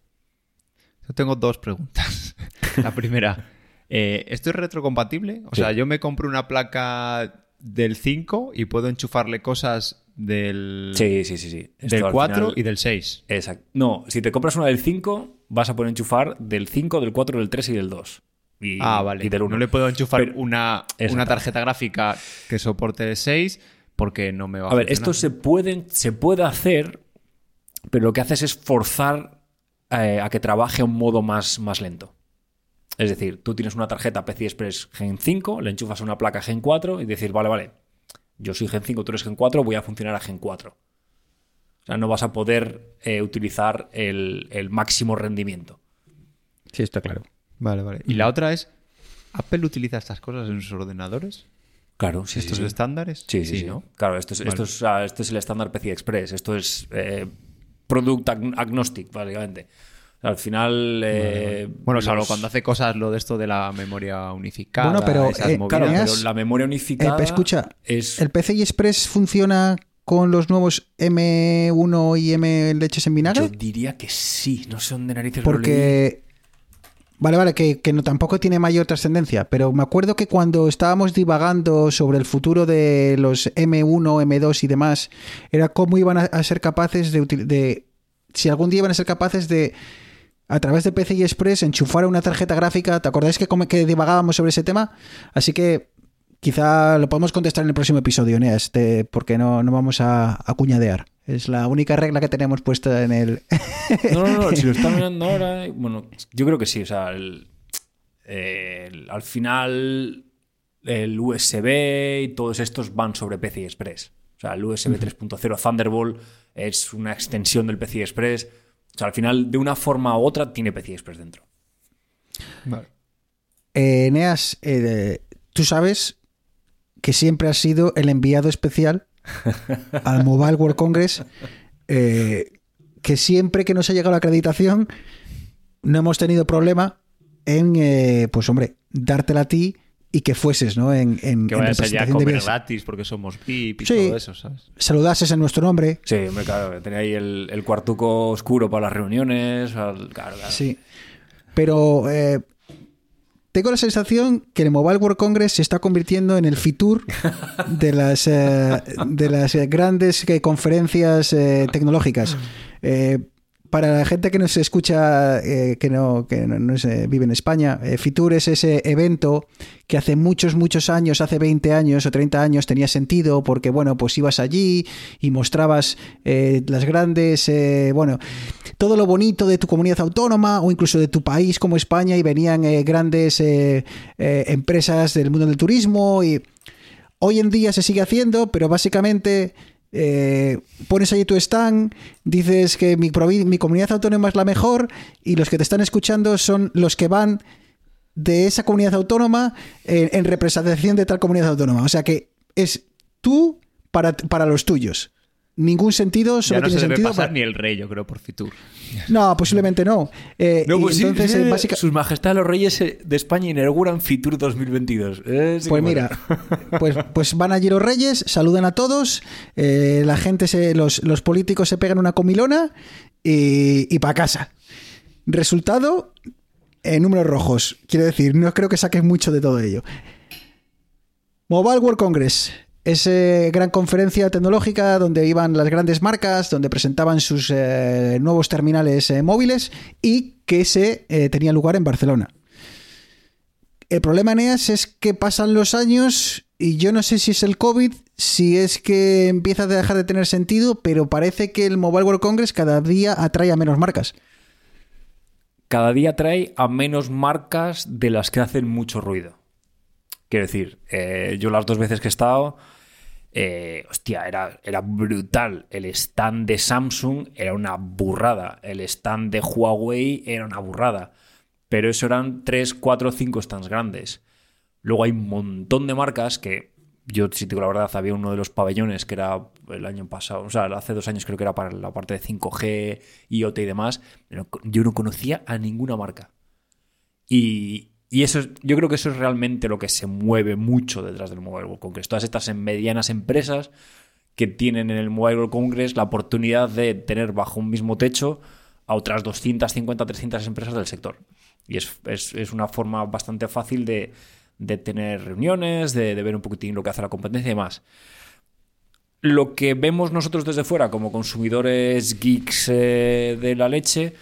Yo tengo dos preguntas. La primera, eh, ¿esto es retrocompatible? O Sí. sea, yo me compro una placa del 5 y puedo enchufarle cosas del, Sí, sí, sí, sí. Esto del al 4 final- y del 6. Exacto. No, si te compras una del 5, vas a poder enchufar del 5, del 4, del 3 y del 2. Y, Ah, vale. Y del 1. No le puedo enchufar Pero- una, una tarjeta gráfica que soporte 6 porque no me va a A ver, funcionar. esto se puede, se puede hacer, pero lo que haces es forzar eh, a que trabaje a un modo más, más lento. Es decir, tú tienes una tarjeta PCI Express Gen 5, le enchufas una placa Gen 4 y decir, vale, vale, yo soy Gen 5, tú eres Gen 4, voy a funcionar a Gen 4. O sea, no vas a poder eh, utilizar el, el máximo rendimiento. Sí, está claro. Vale, vale. Y la otra es, ¿Apple utiliza estas cosas en sus ordenadores? Claro, sí, ¿Estos sí, sí. estándares? Sí, sí, sí. ¿no? Claro, esto es, esto, es, esto es el estándar PCI Express. Esto es eh, Product ag- Agnostic, básicamente. Al final. eh, Bueno, salvo los- cuando hace cosas lo de esto de la memoria unificada. Bueno, pero, esas eh, movidas. Claro, pero la memoria unificada. Eh, escucha, es. ¿El PCI Express funciona con los nuevos M1 y M leches en Yo vinagre? diría que sí. No sé dónde narices lo. Porque... Vale, vale, que, que no, tampoco tiene mayor trascendencia, pero me acuerdo que cuando estábamos divagando sobre el futuro de los M1, M2 y demás, era cómo iban a, a ser capaces de, de... Si algún día iban a ser capaces de, a través de PCI Express, enchufar una tarjeta gráfica. ¿Te acordáis que, que divagábamos sobre ese tema? Así que quizá lo podemos contestar en el próximo episodio, Neas, de- porque no, no vamos a, a cuñadear. Es la única regla que tenemos puesta en el... No, no, no. si lo están mirando ahora. Bueno, yo creo que sí. O sea, el- el- al final. El USB y todos estos van sobre PCI Express. O sea, el USB 3.0 Thunderbolt es una extensión del PCI Express. O sea, al final, de una forma u otra, tiene PCI Express dentro. Eh, Eneas, eh, tú sabes que siempre has sido el enviado especial al Mobile World Congress, eh, que siempre que nos ha llegado la acreditación no hemos tenido problema en, eh, pues hombre, dártela a ti y que fueses, ¿no? En, en, Que en vayas allá a comer gratis porque somos VIP y Sí. todo eso, ¿sabes? Saludases en nuestro nombre. Sí, hombre, claro. Tenía ahí el, el cuartuco oscuro para las reuniones. al- Claro, claro. Sí. Pero eh, tengo la sensación que el Mobile World Congress se está convirtiendo en el Fitur de las, eh, de las grandes eh, conferencias eh, tecnológicas. Eh, para la gente que nos escucha, eh, que no, que no, eh, vive en España, eh, Fitur es ese evento que hace muchos, muchos años, hace 20 años o 30 años tenía sentido porque, bueno, pues ibas allí y mostrabas eh, las grandes, bueno, todo lo bonito de tu comunidad autónoma o incluso de tu país como España y venían grandes empresas del mundo del turismo y hoy en día se sigue haciendo, pero básicamente eh, pones ahí tu stand, dices que mi, comunidad autónoma es la mejor y los que te están escuchando son los que van de esa comunidad autónoma en, en representación de tal comunidad autónoma. O sea que es tú para, para los tuyos. Ningún sentido, Ya solo no se tiene debe sentido. pasar para- ni el rey, yo creo, por Fitur. No, posiblemente no. Eh, y entonces, eh, básica- Sus Majestades los Reyes eh, de España inauguran Fitur 2022. Eh, sí Pues mira, pues, pues van allí los reyes, saludan a todos, eh, la gente, se, los, los políticos se pegan una comilona y, y para casa. Resultado, eh, números rojos. Quiero decir, no creo que saques mucho de todo ello. Mobile World Congress. Esa gran conferencia tecnológica donde iban las grandes marcas, donde presentaban sus eh, nuevos terminales eh, móviles y que se eh, tenía lugar en Barcelona. El problema, Eneas, es que pasan los años y yo no sé si es el COVID, si es que empieza a dejar de tener sentido, pero parece que el Mobile World Congress cada día atrae a menos marcas. Cada día trae a menos marcas de las que hacen mucho ruido. Quiero decir, eh, yo las dos veces que he estado, eh, hostia, era, era brutal. El stand de Samsung era una burrada. El stand de Huawei era una burrada. Pero eso eran 3, 4, 5 stands grandes. Luego hay un montón de marcas que yo, si te digo la verdad, había uno de los pabellones que era el año pasado, o sea, hace dos años creo que era para la parte de 5G, IoT y demás, yo no conocía a ninguna marca. Y, y eso, es- yo creo que eso es realmente lo que se mueve mucho detrás del Mobile World Congress. Todas estas medianas empresas que tienen en el Mobile World Congress la oportunidad de tener bajo un mismo techo a otras 250, 300 empresas del sector. Y es, es- es una forma bastante fácil de, de tener reuniones, de, ver un poquitín lo que hace la competencia y demás. Lo que vemos nosotros desde fuera como consumidores geeks eh, de la leche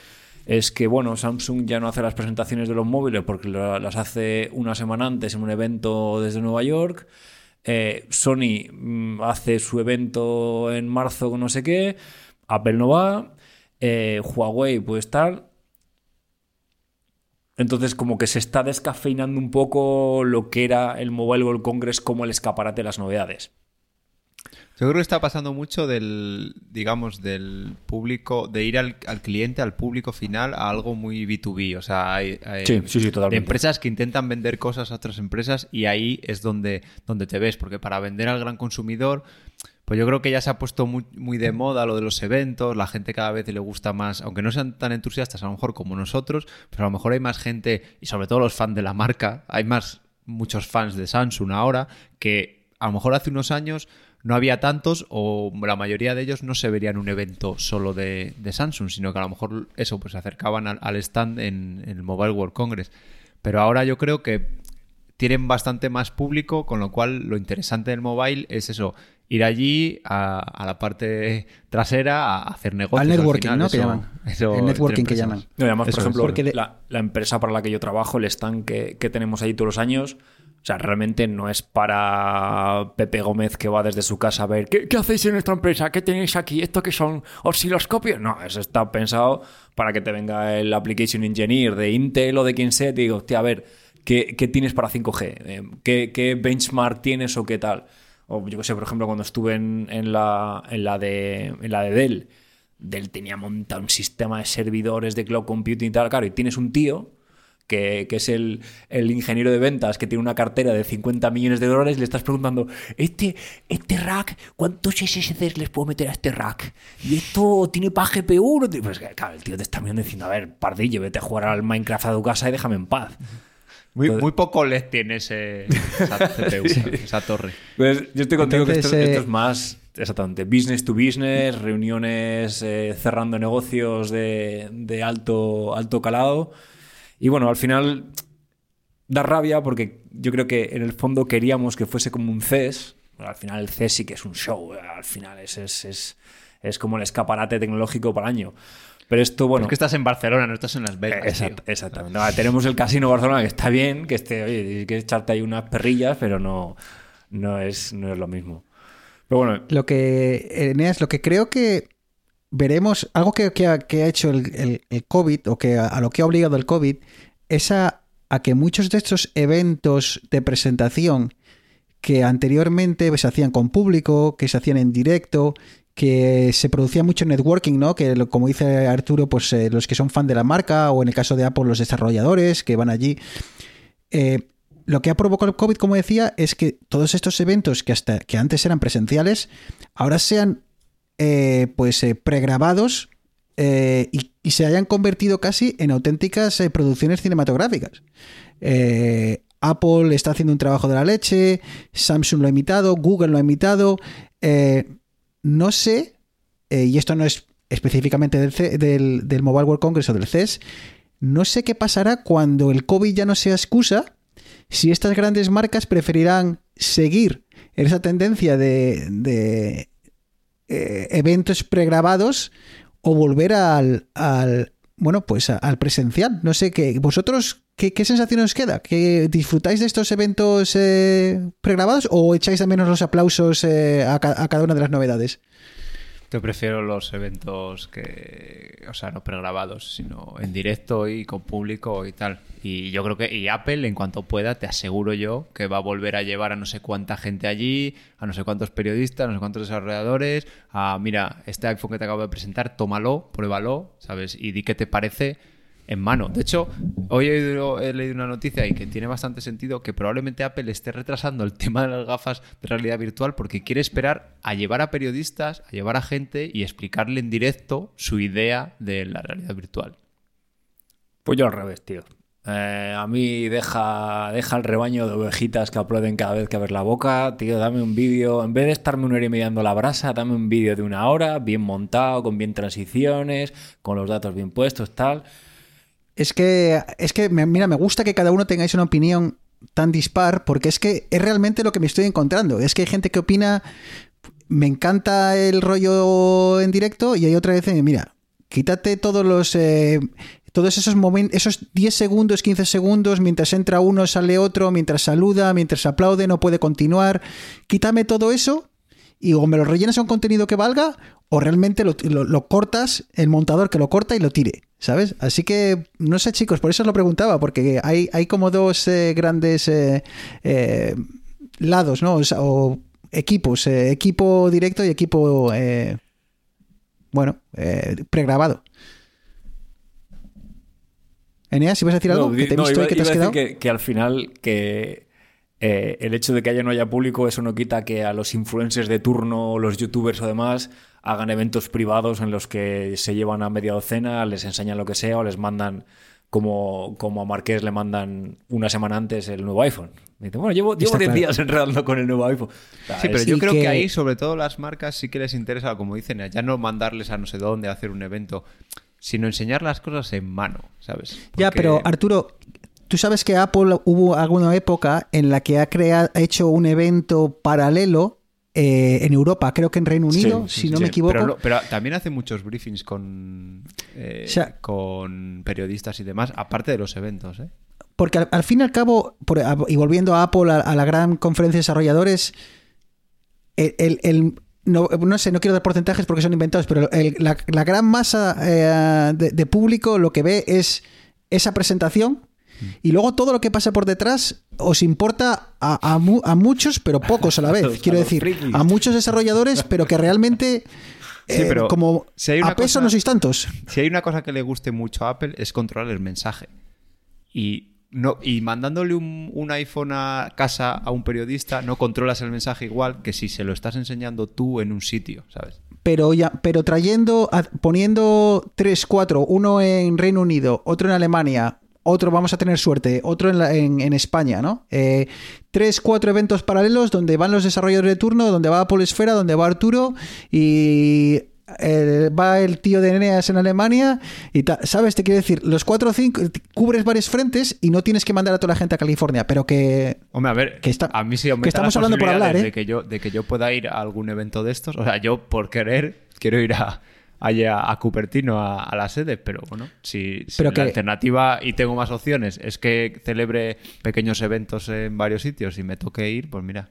es que, bueno, Samsung ya no hace las presentaciones de los móviles porque la- las hace una semana antes en un evento desde Nueva York. Eh, Sony mm, hace su evento en marzo con no sé qué. Apple no va. eh, Huawei, pues tal. Entonces, como que se está descafeinando un poco lo que era el Mobile World Congress como el escaparate de las novedades. Yo creo que está pasando mucho del, digamos, del público, de ir al, al cliente, al público final, a algo muy B2B. O sea, hay, hay Sí, sí, sí, totalmente. empresas que intentan vender cosas a otras empresas y ahí es donde, donde te ves. Porque para vender al gran consumidor, pues yo creo que ya se ha puesto muy, muy de moda lo de los eventos. La gente cada vez le gusta más, aunque no sean tan entusiastas a lo mejor como nosotros, pero a lo mejor hay más gente, y sobre todo los fans de la marca, hay más, muchos fans de Samsung ahora, que a lo mejor hace unos años no había tantos o la mayoría de ellos no se verían en un evento solo de, de Samsung, sino que a lo mejor eso, pues se acercaban al, al stand en, en el Mobile World Congress. Pero ahora yo creo que tienen bastante más público, con lo cual lo interesante del mobile es eso, ir allí a, a la parte trasera a hacer negocios. Al networking, final, ¿no? Que llaman. eso El networking que llaman. No, además, por ejemplo, la empresa para la que yo trabajo, el stand que, que tenemos ahí todos los años, o sea, realmente no es para Pepe Gómez que va desde su casa a ver ¿qué, qué hacéis en nuestra empresa? ¿Qué tenéis aquí? ¿Esto que son osciloscopios? No, eso está pensado para que te venga el application engineer de Intel o de quien sea y te diga, hostia, a ver, ¿qué, qué tienes para 5G? Eh, ¿Qué, qué benchmark tienes o qué tal? O yo que sé, por ejemplo, cuando estuve en, en la, en, la de, en la de Dell, Dell tenía montado un sistema de servidores de cloud computing y tal, claro, y tienes un tío que, que es el, el ingeniero de ventas que tiene una cartera de 50 millones de dólares y le estás preguntando, este, este rack, ¿cuántos SSDs les puedo meter a este rack? ¿Y esto tiene para GPU? No tiene-?" Pues claro, el tío te está mirando diciendo, a ver, pardillo, vete a jugar al Minecraft a tu casa y déjame en paz. Muy, Entonces- muy poco LED tiene ese, esa CPU, esa, esa torre. Pues yo estoy contigo que Entonces, esto eh, es más, exactamente, business to business, reuniones eh, cerrando negocios de, de alto, alto calado. Y bueno, al final da rabia porque yo creo que en el fondo queríamos que fuese como un CES. Bueno, al final el CES sí que es un show, al final es, es, es, es como el escaparate tecnológico para el año. Pero esto, bueno... es que estás en Barcelona, no estás en Las Vegas. tío. Exact- exactamente. Vale, tenemos el Casino Barcelona, que está bien, que esté, oye, que echarte ahí unas perrillas, pero no, no, es, no es lo mismo. Pero bueno, Lo que, Eneas, lo que creo que veremos, algo que, que ha, hecho el, el- COVID, o que a, lo que ha obligado el COVID, es a, a que muchos de estos eventos de presentación que anteriormente se hacían con público, que se hacían en directo, que se producía mucho networking, ¿no? Que como dice Arturo, pues eh, los que son fan de la marca, o en el caso de Apple, los desarrolladores que van allí. Eh, lo que ha provocado el COVID, como decía, es que todos estos eventos que hasta que antes eran presenciales, ahora sean eh, pues eh, pregrabados eh, y, se hayan convertido casi en auténticas producciones cinematográficas. Apple está haciendo un trabajo de la leche, Samsung lo ha imitado, Google lo ha imitado. no sé, y esto no es específicamente del, del, Mobile World Congress o del CES, no sé qué pasará cuando el COVID ya no sea excusa, si estas grandes marcas preferirán seguir esa tendencia de, de, eh, eventos pregrabados o volver al, al bueno, pues al presencial. No sé qué. ¿Vosotros qué, qué sensación os queda? ¿Que disfrutáis de estos eventos eh, pregrabados o echáis de menos los aplausos eh, a cada una de las novedades? Yo prefiero los eventos que, o sea, no pregrabados, sino en directo y con público y tal. Y yo creo que, y Apple, en cuanto pueda, te aseguro yo que va a volver a llevar a no sé cuánta gente allí, a no sé cuántos periodistas, a no sé cuántos desarrolladores, a, mira, este iPhone que te acabo de presentar, tómalo, pruébalo, ¿sabes? Y di qué te parece, en mano. De hecho, hoy he, leído una noticia y que tiene bastante sentido que probablemente Apple esté retrasando el tema de las gafas de realidad virtual porque quiere esperar a llevar a periodistas, a llevar a gente y explicarle en directo su idea de la realidad virtual. Pues yo al revés, tío. Eh, a mí deja, deja el rebaño de ovejitas que aplauden cada vez que abres la boca. Tío, dame un vídeo. En vez de estarme una hora y media la brasa, dame un vídeo de una hora, bien montado, con bien transiciones, con los datos bien puestos, tal. Es que, es que, mira, me gusta que cada uno tengáis una opinión tan dispar, porque es que es realmente lo que me estoy encontrando. Es que hay gente que opina, me encanta el rollo en directo, y hay otra vez, eh, mira, quítate todos los. eh, todos esos momentos, esos 10 segundos, 15 segundos, mientras entra uno, sale otro, mientras saluda, mientras aplaude, no puede continuar. Quítame todo eso y o me lo rellenas a un contenido que valga o realmente lo, lo- lo cortas, el montador que lo corta y lo tire, ¿sabes? Así que, no sé chicos, por eso os lo preguntaba, porque hay, hay como dos eh, grandes eh, eh, lados, ¿no? O, sea, o equipos, equipo directo y equipo, bueno, eh, pregrabado. Eneas, si vas a decir algo, que te he no, visto iba- y que te has quedado. que, que al final que eh, el hecho de que haya no haya público, eso no quita que a los influencers de turno, los youtubers o demás, hagan eventos privados en los que se llevan a media docena, les enseñan lo que sea o les mandan, como, como a Marqués le mandan una semana antes el nuevo iPhone. Y dice, bueno, llevo, llevo Está 10 claro. días enredando con el nuevo iPhone. Sí, pero es- yo creo que... que- ahí, sobre todo las marcas, sí que les interesa, como dicen, ya no mandarles a no sé dónde a hacer un evento, sino enseñar las cosas en mano, ¿sabes? Ya, pero Arturo, tú sabes que Apple hubo alguna época en la que ha, creado, ha hecho un evento paralelo eh, en Europa, creo que en Reino Unido, Sí, si no Sí, me equivoco. Pero, no- pero también hace muchos briefings con, eh, O sea- con periodistas y demás, aparte de los eventos, ¿eh? Porque al, al fin y al cabo, por- y volviendo a Apple, a, a la gran conferencia de desarrolladores, el, el- el- no, no sé, no quiero dar porcentajes porque son inventados, pero el- la, la gran masa eh, de, de público lo que ve es esa presentación y luego todo lo que pasa por detrás os importa a, a mu- a muchos, pero pocos a la vez. quiero decir, a muchos desarrolladores, pero que realmente... Sí, eh, como si hay una a peso cosa- no sois tantos. Si hay una cosa que le guste mucho a Apple es controlar el mensaje. Y, no, y mandándole un, un iPhone a casa a un periodista, no controlas el mensaje igual que si se lo estás enseñando tú en un sitio, ¿sabes? pero ya pero trayendo poniendo tres cuatro uno en Reino Unido otro en Alemania otro vamos a tener suerte otro en, la- en- en España no Eh, tres cuatro eventos paralelos donde van los desarrolladores de turno donde va Apple Esfera donde va Arturo y eh, va el tío de Eneas en Alemania y ta- sabes te quiero decir los cuatro o cinco cubres varios frentes y no tienes que mandar a toda la gente a California pero que Hombre, a ver, Que está- a mí sí que estamos hablando por hablar, ¿eh? de, que yo, de que yo pueda ir a algún evento de estos. O sea, yo por querer quiero ir a, allá a Cupertino, a, a la sede, pero bueno, si, si Pero la que- alternativa y tengo más opciones es que celebre pequeños eventos en varios sitios y me toque ir, pues mira,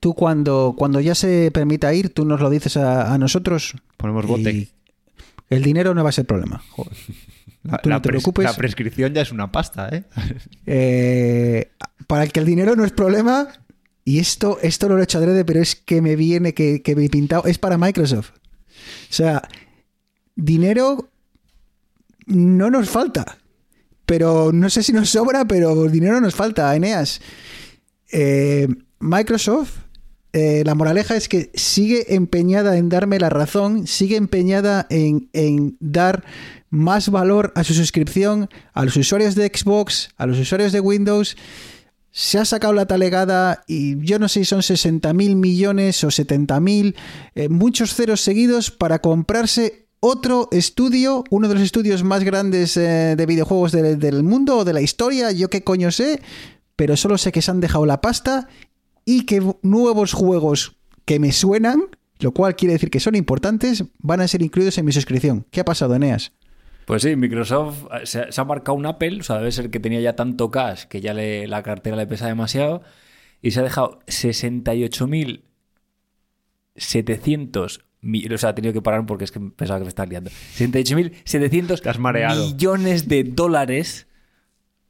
tú cuando cuando ya se permita ir tú nos lo dices a, a nosotros ponemos y bote. el dinero no va a ser problema La, Tú no la te preocupes. la prescripción ya es una pasta, ¿eh? Eh, para el que el dinero no es problema, y esto, esto lo he hecho adrede, pero es que me viene, que, que me he pintado, es para Microsoft. O sea, dinero no nos falta. Pero no sé si nos sobra, pero dinero nos falta, Eneas. Eh, Microsoft, eh, la moraleja es que sigue empeñada en darme la razón, sigue empeñada en, en dar más valor a su suscripción, a los usuarios de Xbox, a los usuarios de Windows. Se ha sacado la talegada y yo no sé si son 60 mil millones o 70 mil, eh, muchos ceros seguidos para comprarse otro estudio, uno de los estudios más grandes eh, de videojuegos de- del mundo o de la historia, yo qué coño sé, pero solo sé que se han dejado la pasta y que nuevos juegos que me suenan, lo cual quiere decir que son importantes, van a ser incluidos en mi suscripción. ¿Qué ha pasado, Eneas? Pues sí, Microsoft eh, se, ha marcado un Apple, o sea, debe ser que tenía ya tanto cash que ya la cartera le pesa demasiado, y se ha dejado 68.700 mi- o sea, ha tenido que parar porque es que pensaba que me estaba liando. 68.700 Te has mareado. millones de dólares.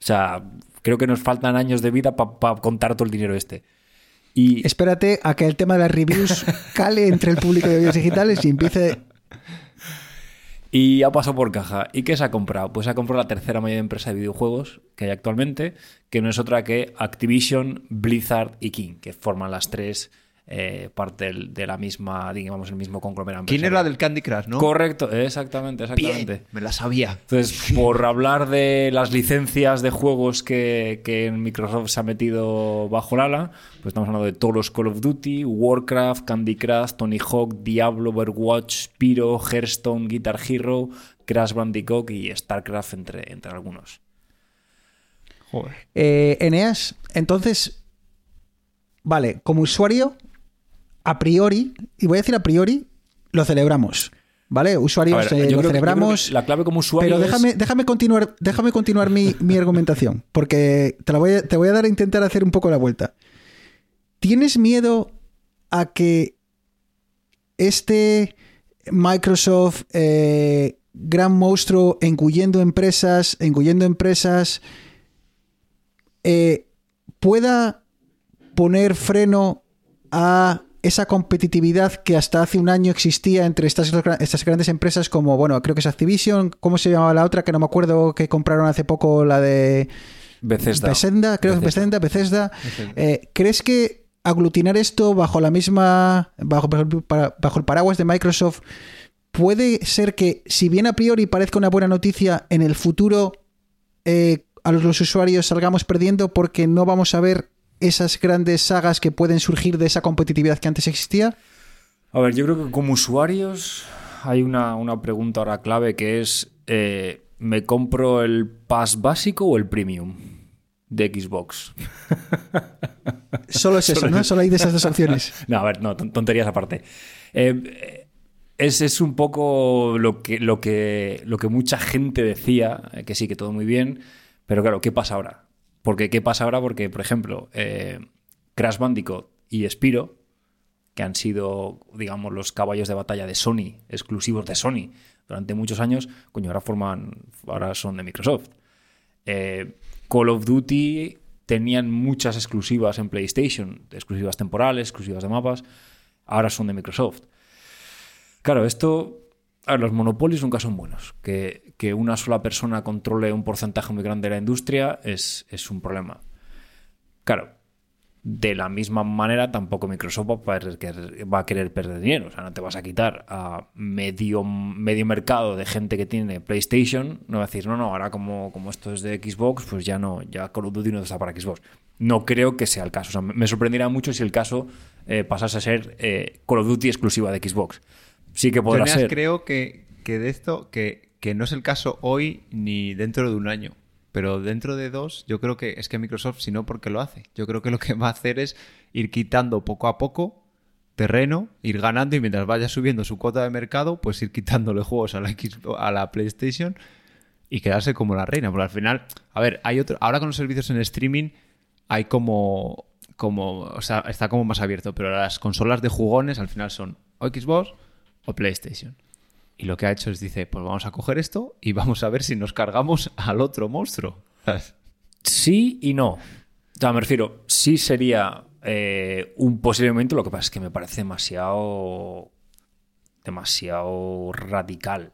O sea, creo que nos faltan años de vida para contar todo el dinero este. Y Espérate a que el tema de las reviews cale entre el público de videos digitales y empiece... Y ha pasado por caja. ¿Y qué se ha comprado? Pues ha comprado la tercera mayor empresa de videojuegos que hay actualmente, que no es otra que Activision, Blizzard y King, que forman las tres eh, parte del- de la misma, digamos, el mismo conglomerado. ¿Quién era del Candy Crush, no? Correcto, exactamente, exactamente. Bien, me la sabía. Entonces, por hablar de las licencias de juegos que, que Microsoft se ha metido bajo el ala, pues estamos hablando de todos los Call of Duty, Warcraft, Candy Crush, Tony Hawk, Diablo, Overwatch, Spyro, Hearthstone, Guitar Hero, Crash Bandicoot y StarCraft, entre, entre algunos. Joder. Eh, Eneas, entonces, vale, como usuario, a priori, y voy a decir a priori, lo celebramos. ¿Vale? Usuarios ver, eh, lo celebramos. que la clave como usuario Pero es- déjame, déjame continuar, déjame continuar mi, mi argumentación, porque te, la voy a, te voy a dar a intentar hacer un poco la vuelta. ¿Tienes miedo a que este Microsoft eh, gran monstruo engullendo empresas, empresas, eh, pueda poner freno a esa competitividad que hasta hace un año existía entre estas, estas grandes empresas como, bueno, creo que es Activision, ¿cómo se llamaba la otra? Que no me acuerdo que compraron hace poco la de Bethesda. Bethesda, creo que Bethesda. Bethesda, Bethesda. Eh, ¿Crees que aglutinar esto bajo la misma, bajo, el paraguas de Microsoft, puede ser que, si bien a priori parezca una buena noticia, en el futuro eh, a los usuarios salgamos perdiendo porque no vamos a ver esas grandes sagas que pueden surgir de esa competitividad que antes existía? A ver, yo creo que como usuarios hay una, una pregunta ahora clave que es, eh, ¿me compro el pass básico o el premium de Xbox? Solo es eso, ¿no? Solo hay de esas dos opciones. No, a ver, no, ton- tonterías aparte. Eh, es, es un poco lo que, lo, que, lo que mucha gente decía, eh, que sí, que todo muy bien, pero claro, ¿qué pasa ahora? Porque, ¿qué pasa ahora? Porque, por ejemplo, eh, Crash Bandicoot y Spiro, que han sido, digamos, los caballos de batalla de Sony, exclusivos de Sony, durante muchos años, coño, ahora forman, ahora son de Microsoft. Eh, Call of Duty tenían muchas exclusivas en PlayStation, exclusivas temporales, exclusivas de mapas, ahora son de Microsoft. Claro, esto, los monopolios nunca son buenos. Que, una sola persona controle un porcentaje muy grande de la industria es, un problema. Claro, de la misma manera tampoco Microsoft va a, querer, perder dinero. O sea, no te vas a quitar a medio, mercado de gente que tiene PlayStation. No va a decir, no, no, ahora como, como esto es de Xbox, pues ya no, ya Call of Duty no está para Xbox. No creo que sea el caso. O sea, me sorprendería mucho si el caso eh, pasase a ser eh, Call of Duty exclusiva de Xbox. Sí que podrá ser. creo que, que de esto, que, que no es el caso hoy ni dentro de un año. Pero dentro de dos, yo creo que es que Microsoft, si no, porque lo hace. Yo creo que lo que va a hacer es ir quitando poco a poco terreno, ir ganando y mientras vaya subiendo su cuota de mercado, pues ir quitándole juegos a la, X, a la PlayStation y quedarse como la reina. Porque al final, a ver, hay otro. Ahora con los servicios en streaming hay como. como o sea, está como más abierto, pero las consolas de jugones al final son o Xbox o PlayStation. Y lo que ha hecho es dice, pues vamos a coger esto y vamos a ver si nos cargamos al otro monstruo. Sí y no. O sea, me refiero, sí sería eh, un posible momento, lo que pasa es que me parece demasiado. demasiado radical.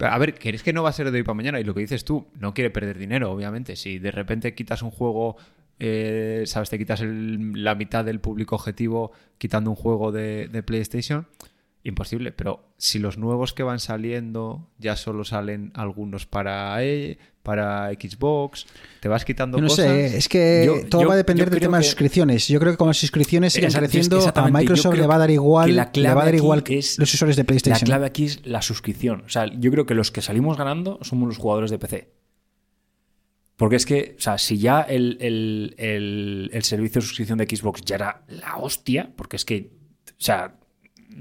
A ver, que es que no va a ser de hoy para mañana. Y lo que dices tú, no quiere perder dinero, obviamente. Si de repente quitas un juego, eh, sabes, te quitas el- la mitad del público objetivo quitando un juego de, de PlayStation, imposible. Pero si los nuevos que van saliendo ya solo salen algunos para, e- para Xbox, te vas quitando no cosas. sé, es que Yo- todo yo- va a depender del tema de suscripciones. Yo creo que con las suscripciones siguen creciendo, a Microsoft le va a dar igual, le va a dar igual que es- los usuarios de PlayStation. La clave aquí es la suscripción. O sea, yo creo que los que salimos ganando somos los jugadores de PC. Porque es que, o sea, si ya el, el- el- el servicio de suscripción de Xbox ya era la hostia, porque es que, o sea,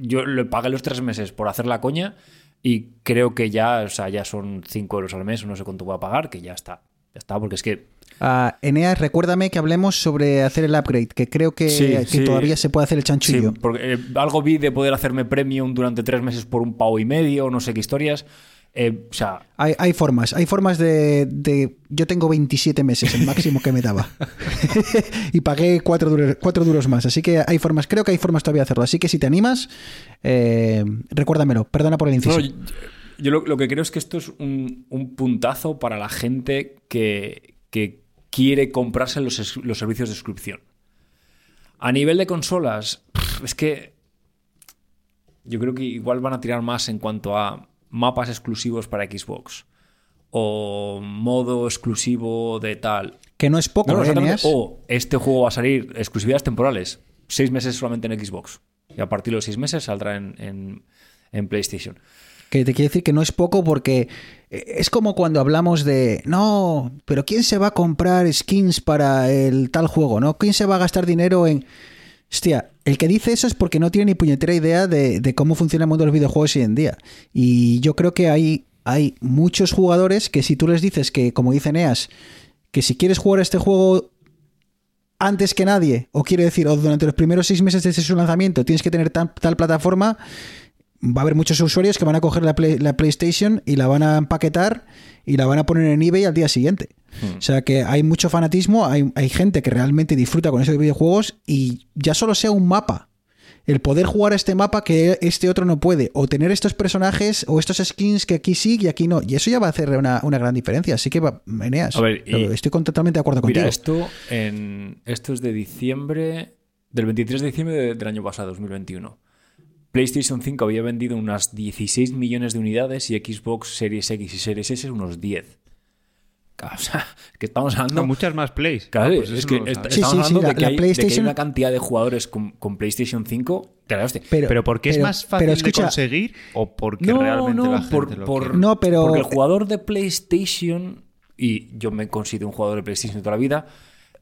yo le pagué los tres meses por hacer la coña y creo que ya, o sea, ya son 5 euros al mes, no sé cuánto voy a pagar, que ya está. Ya está, porque es que Ah, Eneas, recuérdame que hablemos sobre hacer el upgrade, que creo que, Sí, que sí. todavía se puede hacer el Sí, chanchullo. porque eh, algo vi de poder hacerme premium durante tres meses por un pavo y medio, no sé qué historias. Eh, o sea, Hay, hay formas, hay formas de, de- Yo tengo 27 meses, el máximo que me daba. y pagué 4 duros, cuatro duros más. Así que hay formas, creo que hay formas todavía de hacerlo. Así que si te animas, eh, recuérdamelo. Perdona por el inciso. No, yo, yo lo, lo que creo es que esto es un, un puntazo para la gente que, que quiere comprarse los, los servicios de suscripción. A nivel de consolas, es que yo creo que igual van a tirar más en cuanto a mapas exclusivos para Xbox o modo exclusivo de tal. que no es poco, No, no, ¿eh? O este juego va a salir exclusividades temporales. Seis meses solamente en Xbox. Y a partir de los seis meses saldrá en, en- en PlayStation. Que te quiero decir que no es poco porque eh, es como cuando hablamos de, no, pero ¿quién se va a comprar skins para el tal juego? ¿No? ¿Quién se va a gastar dinero en... Hostia, el que dice eso es porque no tiene ni puñetera idea de, de cómo funciona el mundo de los videojuegos hoy en día. Y yo creo que hay, hay muchos jugadores que si tú les dices que, como dice Neas, que si quieres jugar este juego antes que nadie, o quiere decir, o durante los primeros seis meses desde su lanzamiento tienes que tener tal plataforma, va a haber muchos usuarios que van a coger la, Play- la PlayStation y la van a empaquetar y la van a poner en eBay al día siguiente. O sea que hay mucho fanatismo, hay, hay gente que realmente disfruta con esos videojuegos y ya solo sea un mapa. El poder jugar a este mapa que este otro no puede, o tener estos personajes o estos skins que aquí sí y aquí no. Y eso ya va a hacer una, una gran diferencia. Así que, va- Eneas, A ver, y- estoy totalmente de acuerdo contigo. Esto, en, esto es de diciembre, del 23 de diciembre de- del año pasado, 2021. PlayStation 5 había vendido unas 16 millones de unidades y Xbox Series X y Series S unos 10. Claro, O sea, que estamos hablando... No, muchas más plays. Claro, Ah, pues es que no. Sí, estamos sí, sí, hablando la- de, que la de que hay PlayStation- una cantidad de jugadores con, con PlayStation 5 que la hostia. Pero porque es pero- más fácil pero escucha- de conseguir o porque realmente la gente por, lo por-? No, pero- porque el jugador de PlayStation, y yo me considero un jugador de PlayStation toda la vida,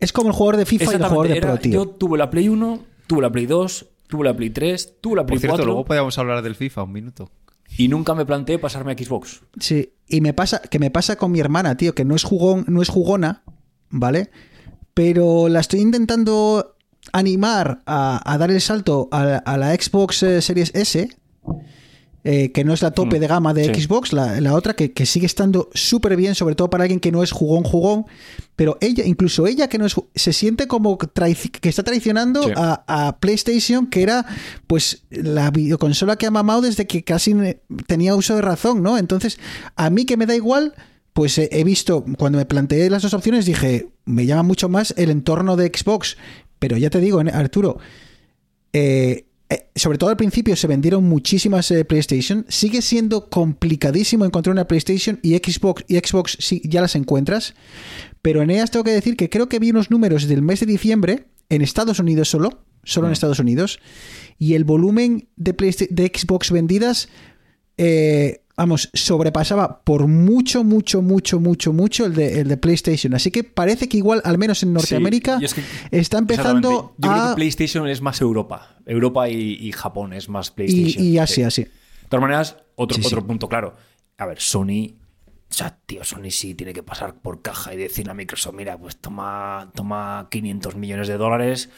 Es como el jugador de FIFA y el jugador de era- Pro, tío. Yo tuve la Play 1, tuve la Play 2, tuve la Play 3, tuve la Por Play cierto, 4 luego podíamos hablar del FIFA un minuto. y nunca me planteé pasarme a Xbox. Sí, y me pasa, que me pasa con mi hermana, tío, que no es jugón, no es jugona, ¿vale? Pero la estoy intentando animar a, a dar el salto a, a la Xbox eh, Series S, eh, que no es la tope de gama de Mm, sí. Xbox, la, la otra que, que sigue estando súper bien, sobre todo para alguien que no es jugón, jugón, pero ella, incluso ella que no es, se siente como que está traicionando Sí. a, a PlayStation, que era pues la videoconsola que ha mamado desde que casi tenía uso de razón, ¿no? Entonces, a mí que me da igual, pues eh, he visto, cuando me planteé las dos opciones, dije, me llama mucho más el entorno de Xbox, pero ya te digo, Arturo, eh, sobre todo al principio se vendieron muchísimas eh, PlayStation. Sigue siendo complicadísimo encontrar una PlayStation y Xbox y Xbox sí, ya las encuentras. Pero en ellas tengo que decir que creo que vi unos números del mes de diciembre en Estados Unidos solo, solo en Estados Unidos, y el volumen de, Xbox vendidas, eh, vamos, sobrepasaba por mucho, mucho, mucho, mucho, mucho el de, el de PlayStation. Así que parece que igual, al menos en Norteamérica, Sí, y es que- está empezando. Yo creo a... que PlayStation es más Europa. Europa y, y Japón es más Y, PlayStation. y Asia, sí. De todas maneras, otro, Sí, sí. otro punto claro. A ver, Sony. O sea, tío, Sony sí tiene que pasar por caja y decir a Microsoft, mira, pues toma, toma 500 millones de dólares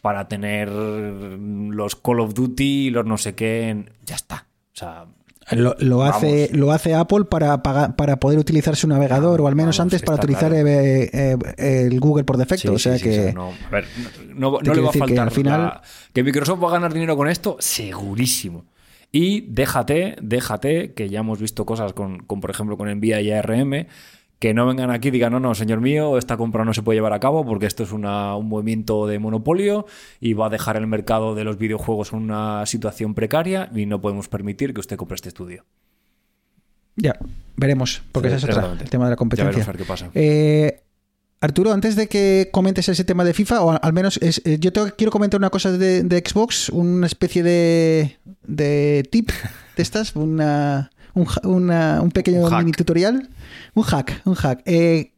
para tener los Call of Duty y los no sé qué. en- Ya está. O sea, Lo, lo Vamos. hace, lo hace Apple para, pagar- para poder utilizar su navegador, o al menos Vamos, antes para utilizar claro. eh, eh, el Google por defecto. Sí, o sea sí, que. no, a ver, no, no- Te no le va a que faltar. al final- la- que Microsoft va a ganar dinero con esto, segurísimo. Y déjate, déjate, que ya hemos visto cosas con, con, por ejemplo, con Nvidia y ARM, que no vengan aquí y digan, no, no, señor mío, esta compra no se puede llevar a cabo porque esto es una- un movimiento de monopolio y va a dejar el mercado de los videojuegos en una situación precaria y no podemos permitir que usted compre este estudio. Ya, veremos, porque Sí, esa es otra, el tema de la Ya competencia. veremos a ver qué pasa. Eh, Arturo, antes de que comentes ese tema de FIFA, o al menos es- eh, yo te quiero comentar una cosa de, de Xbox, una especie de, de tip de estas, una, un, una- un pequeño Un mini tutorial, un hack, un hack. Eh,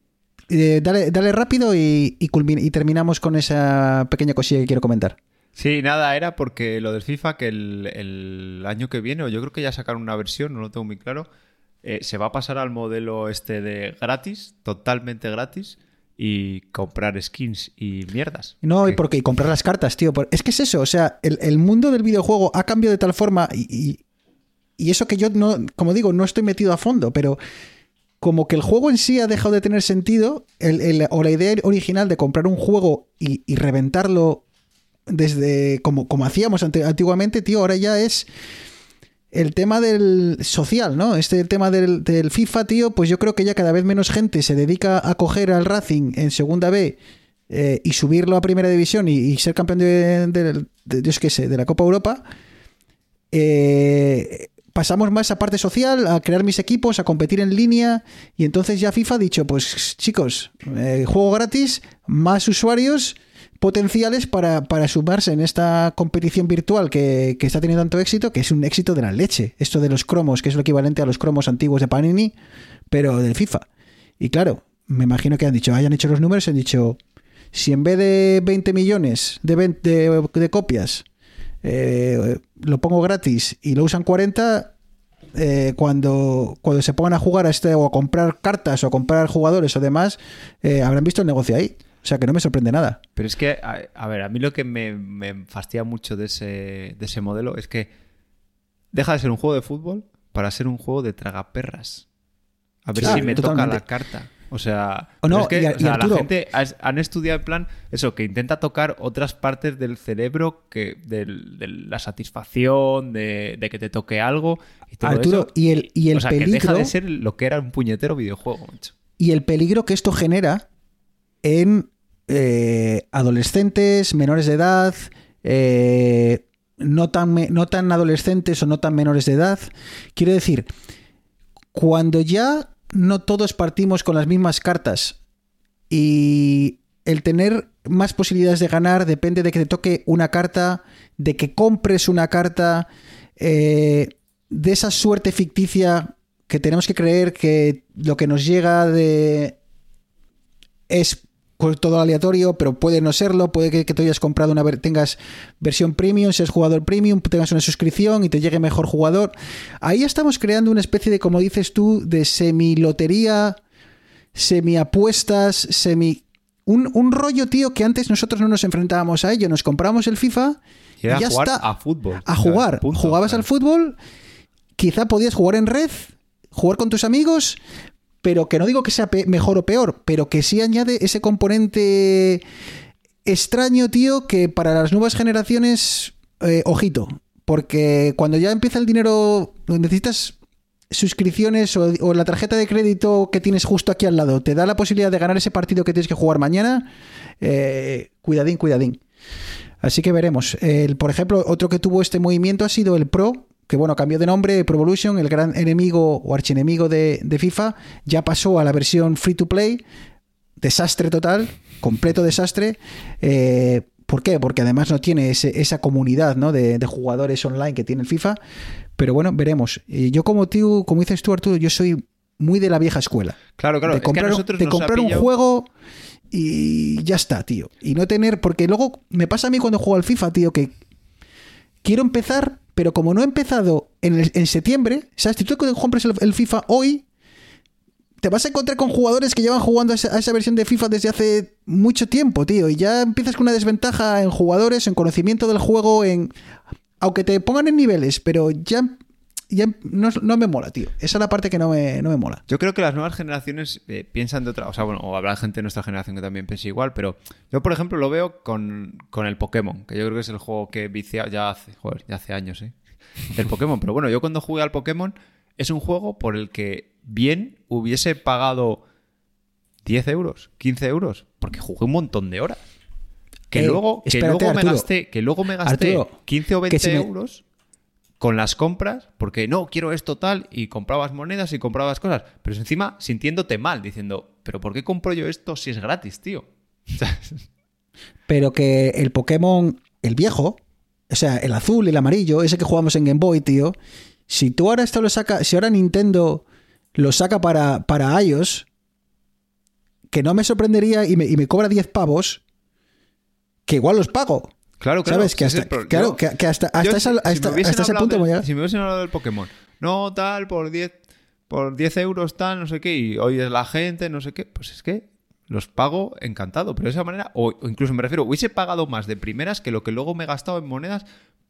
eh, dale, dale rápido y, y y terminamos con esa pequeña cosilla que quiero comentar. Sí, nada, era porque lo del FIFA, que el, el año que viene, o yo creo que ya sacaron una versión, no lo tengo muy claro, eh, se va a pasar al modelo este de gratis, totalmente gratis, y comprar skins y mierdas. No, y Que- porque y comprar las cartas, tío. Es que es eso, o sea, el, el mundo del videojuego ha cambiado de tal forma y, y- y eso que yo no, como digo, no estoy metido a fondo, pero como que el juego en sí ha dejado de tener sentido, el- el- o la idea original de comprar un juego y, y reventarlo desde como, como hacíamos antiguamente, tío, ahora ya es el tema del social, ¿no? Este tema del, del FIFA, tío, pues yo creo que ya cada vez menos gente se dedica a coger al Racing en segunda B eh, y subirlo a primera división y, ser campeón de, de- de- Dios qué sé, de la Copa Europa. Eh, pasamos más a parte social, a crear mis equipos, a competir en línea. Y entonces ya FIFA ha dicho, pues chicos, eh, juego gratis, más usuarios potenciales para, para sumarse en esta competición virtual que, que está teniendo tanto éxito, que es un éxito de la leche. Esto de los cromos, que es lo equivalente a los cromos antiguos de Panini, pero del FIFA. Y claro, me imagino que han dicho, hayan hecho los números han dicho, si en vez de 20 millones de, de- de copias eh, lo pongo gratis y lo usan 40, eh, cuando, cuando se pongan a jugar a este o a comprar cartas o a comprar jugadores o demás, eh, habrán visto el negocio ahí. O sea que no me sorprende nada. Pero es que, a, a ver, a mí lo que me, me fastidia mucho de ese, de ese modelo es que deja de ser un juego de fútbol para ser un juego de tragaperras. A ver si me toca la carta. O sea, no, es que y la gente has- han estudiado en plan eso, que intenta tocar otras partes del cerebro que de, la satisfacción, de, de que te toque algo y todo Arturo, eso. y el, y el o sea, que deja peligro de ser lo que era un puñetero videojuego, y el peligro que esto genera en eh, adolescentes, menores de edad, eh, no, tan, no tan adolescentes o no tan menores de edad. Quiero decir, cuando ya no todos partimos con las mismas cartas. Y el tener más posibilidades de ganar depende de que te toque una carta, de que compres una carta, eh, de esa suerte ficticia que tenemos que creer que lo que nos llega de es todo aleatorio, pero puede no serlo, puede que, que te hayas comprado una tengas versión premium, seas jugador premium, tengas una suscripción y te llegue mejor jugador. Ahí estamos creando una especie de, como dices tú, de semi lotería, semi apuestas, semi un, un rollo, tío, que antes nosotros no nos enfrentábamos a ello. Nos compramos el FIFA Y ya jugar está. a fútbol. A jugar. punto. Jugabas al fútbol, quizá podías jugar en red, jugar con tus amigos, pero que no digo que sea mejor o peor, pero que sí añade ese componente extraño, tío, que para las nuevas generaciones, eh, ojito, porque cuando ya empieza el dinero, necesitas suscripciones o, o la tarjeta de crédito que tienes justo aquí al lado te da la posibilidad de ganar ese partido que tienes que jugar mañana, eh, cuidadín, cuidadín. Así que veremos. El, por ejemplo, otro que tuvo este movimiento ha sido el Pro, que bueno, cambió de nombre, Pro Evolution, el gran enemigo o archienemigo de, de FIFA, ya pasó a la versión free to play. Desastre total, completo desastre. Eh, ¿Por qué? Porque además no tiene ese- esa comunidad ¿no? de, de jugadores online que tiene el FIFA. Pero bueno, veremos. Y yo como tú, como dices tú, Arturo, yo soy muy de la vieja escuela Claro, claro. de es que de comprar un juego y ya está, tío. Y no tener. Porque luego me pasa a mí cuando juego al FIFA, tío, que quiero empezar, pero como no he empezado en, en septiembre, ¿sabes? Si tú compras el, el FIFA hoy, te vas a encontrar con jugadores que llevan jugando a esa, a esa versión de FIFA desde hace mucho tiempo, tío. Y ya empiezas con una desventaja en jugadores, en conocimiento del juego, en. Aunque te pongan en niveles, pero ya. Ya no, no me mola, tío. Esa es la parte que no me, no me mola. Yo creo que las nuevas generaciones eh, piensan de otra. O sea, bueno, o habrá gente de nuestra generación que también piense igual, pero yo, por ejemplo, lo veo con, con el Pokémon, que yo creo que es el juego que vicia ya hace, joder, ya hace años, ¿eh? El Pokémon. Pero bueno, yo cuando jugué al Pokémon, es un juego por el que bien hubiese pagado 10 euros, 15 euros, porque jugué un montón de horas. Que Eh, luego, que espérate, luego me Arturo. gasté, que luego me gasté Arturo, 15 o que 20 si me- euros con las compras, porque no, quiero esto tal, y comprabas monedas y comprabas cosas, pero encima sintiéndote mal, diciendo, pero ¿por qué compro yo esto si es gratis, tío? Pero que el Pokémon, el viejo, o sea, el azul el amarillo, ese que jugamos en Game Boy, tío, si tú ahora esto lo saca, si ahora Nintendo lo saca para, para iOS, que no me sorprendería y me, y me cobra 10 pavos, que igual los pago. Claro, claro. ¿Sabes? Que hasta, es el pro- claro, yo- que, que hasta, hasta, yo, esa- si- si hasta- hasta ese punto voy a. Si me hubiesen hablado del Pokémon, no tal, por 10, por 10 euros tal, no sé qué, y hoy es la gente, no sé qué, pues es que los pago encantado, pero de esa manera, o, o incluso me refiero, hubiese pagado más de primeras que lo que luego me he gastado en monedas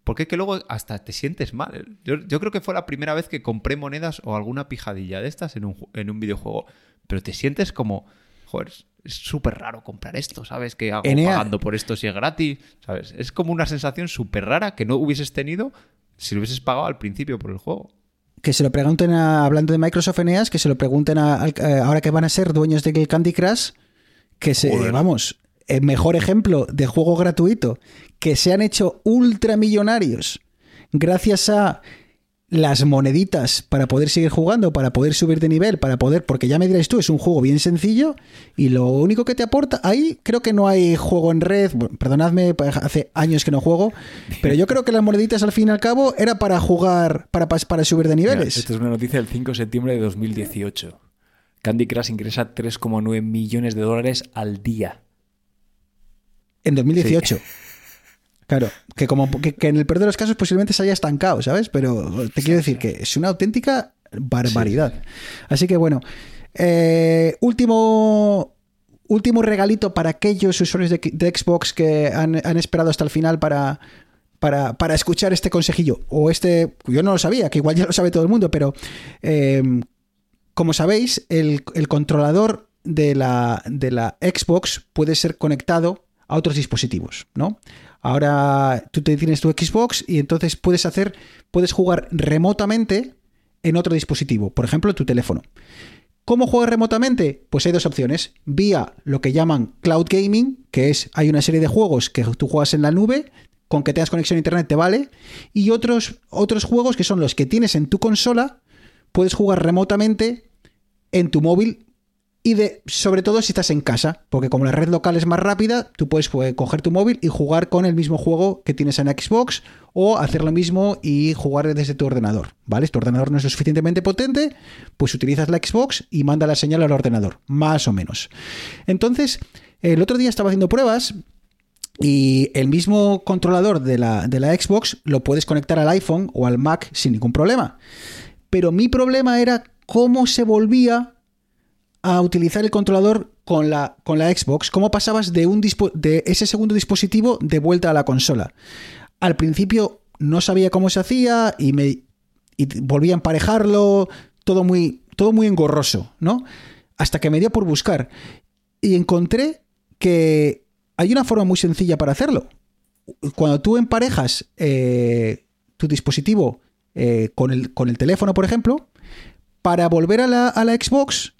Porque es que luego hasta te sientes mal. Yo, yo creo que fue la primera vez que compré monedas o alguna pijadilla de estas en un, en un videojuego. Pero te sientes como, joder, es súper raro comprar esto, ¿sabes? Que hago Enea- pagando por esto si es gratis, ¿sabes? Es como una sensación súper rara que no hubieses tenido si lo hubieses pagado al principio por el juego. Que se lo pregunten, a- hablando de Microsoft Eneas, que se lo pregunten a- eh, ahora que van a ser dueños del Candy Crush, que se, Joder. vamos, el mejor ejemplo de juego gratuito, que se han hecho ultramillonarios gracias a las moneditas para poder seguir jugando, para poder subir de nivel, para poder, porque ya me dirás tú, es un juego bien sencillo y lo único que te aporta, ahí creo que no hay juego en red, bueno, perdonadme, hace años que no juego, pero yo creo que las moneditas al fin y al cabo era para jugar, para, para subir de niveles. Esta es una noticia del 5 de septiembre de 2018. Candy Crush ingresa 3,9 millones de dólares al día. En 2018. Claro, que como que, que en el peor de los casos posiblemente se haya estancado, ¿sabes? Pero te quiero decir que es una auténtica barbaridad. Así que bueno, eh, último último regalito para aquellos usuarios de, de Xbox que han, han esperado hasta el final para, para, para escuchar este consejillo. O este, yo no lo sabía, que igual ya lo sabe todo el mundo, pero eh, como sabéis, el, el controlador de la, de la Xbox puede ser conectado a otros dispositivos, ¿no? Ahora tú te tienes tu Xbox y entonces puedes hacer, puedes jugar remotamente en otro dispositivo, por ejemplo, tu teléfono. ¿Cómo juegas remotamente? Pues hay dos opciones. Vía lo que llaman cloud gaming, que es hay una serie de juegos que tú juegas en la nube, con que tengas conexión a internet te vale, y otros, otros juegos que son los que tienes en tu consola, puedes jugar remotamente en tu móvil y de, sobre todo si estás en casa, porque como la red local es más rápida, tú puedes pues, coger tu móvil y jugar con el mismo juego que tienes en Xbox o hacer lo mismo y jugar desde tu ordenador, ¿vale? Si tu ordenador no es suficientemente potente, pues utilizas la Xbox y manda la señal al ordenador, más o menos. Entonces, el otro día estaba haciendo pruebas y el mismo controlador de la, de la Xbox lo puedes conectar al iPhone o al Mac sin ningún problema. Pero mi problema era cómo se volvía a utilizar el controlador con la, con la Xbox, cómo pasabas de, un de ese segundo dispositivo de vuelta a la consola. Al principio no sabía cómo se hacía y me y volví a emparejarlo, todo muy, todo muy engorroso, ¿no? Hasta que me dio por buscar y encontré que hay una forma muy sencilla para hacerlo. Cuando tú emparejas eh, tu dispositivo eh, con, el, con el teléfono, por ejemplo, para volver a la, a la Xbox,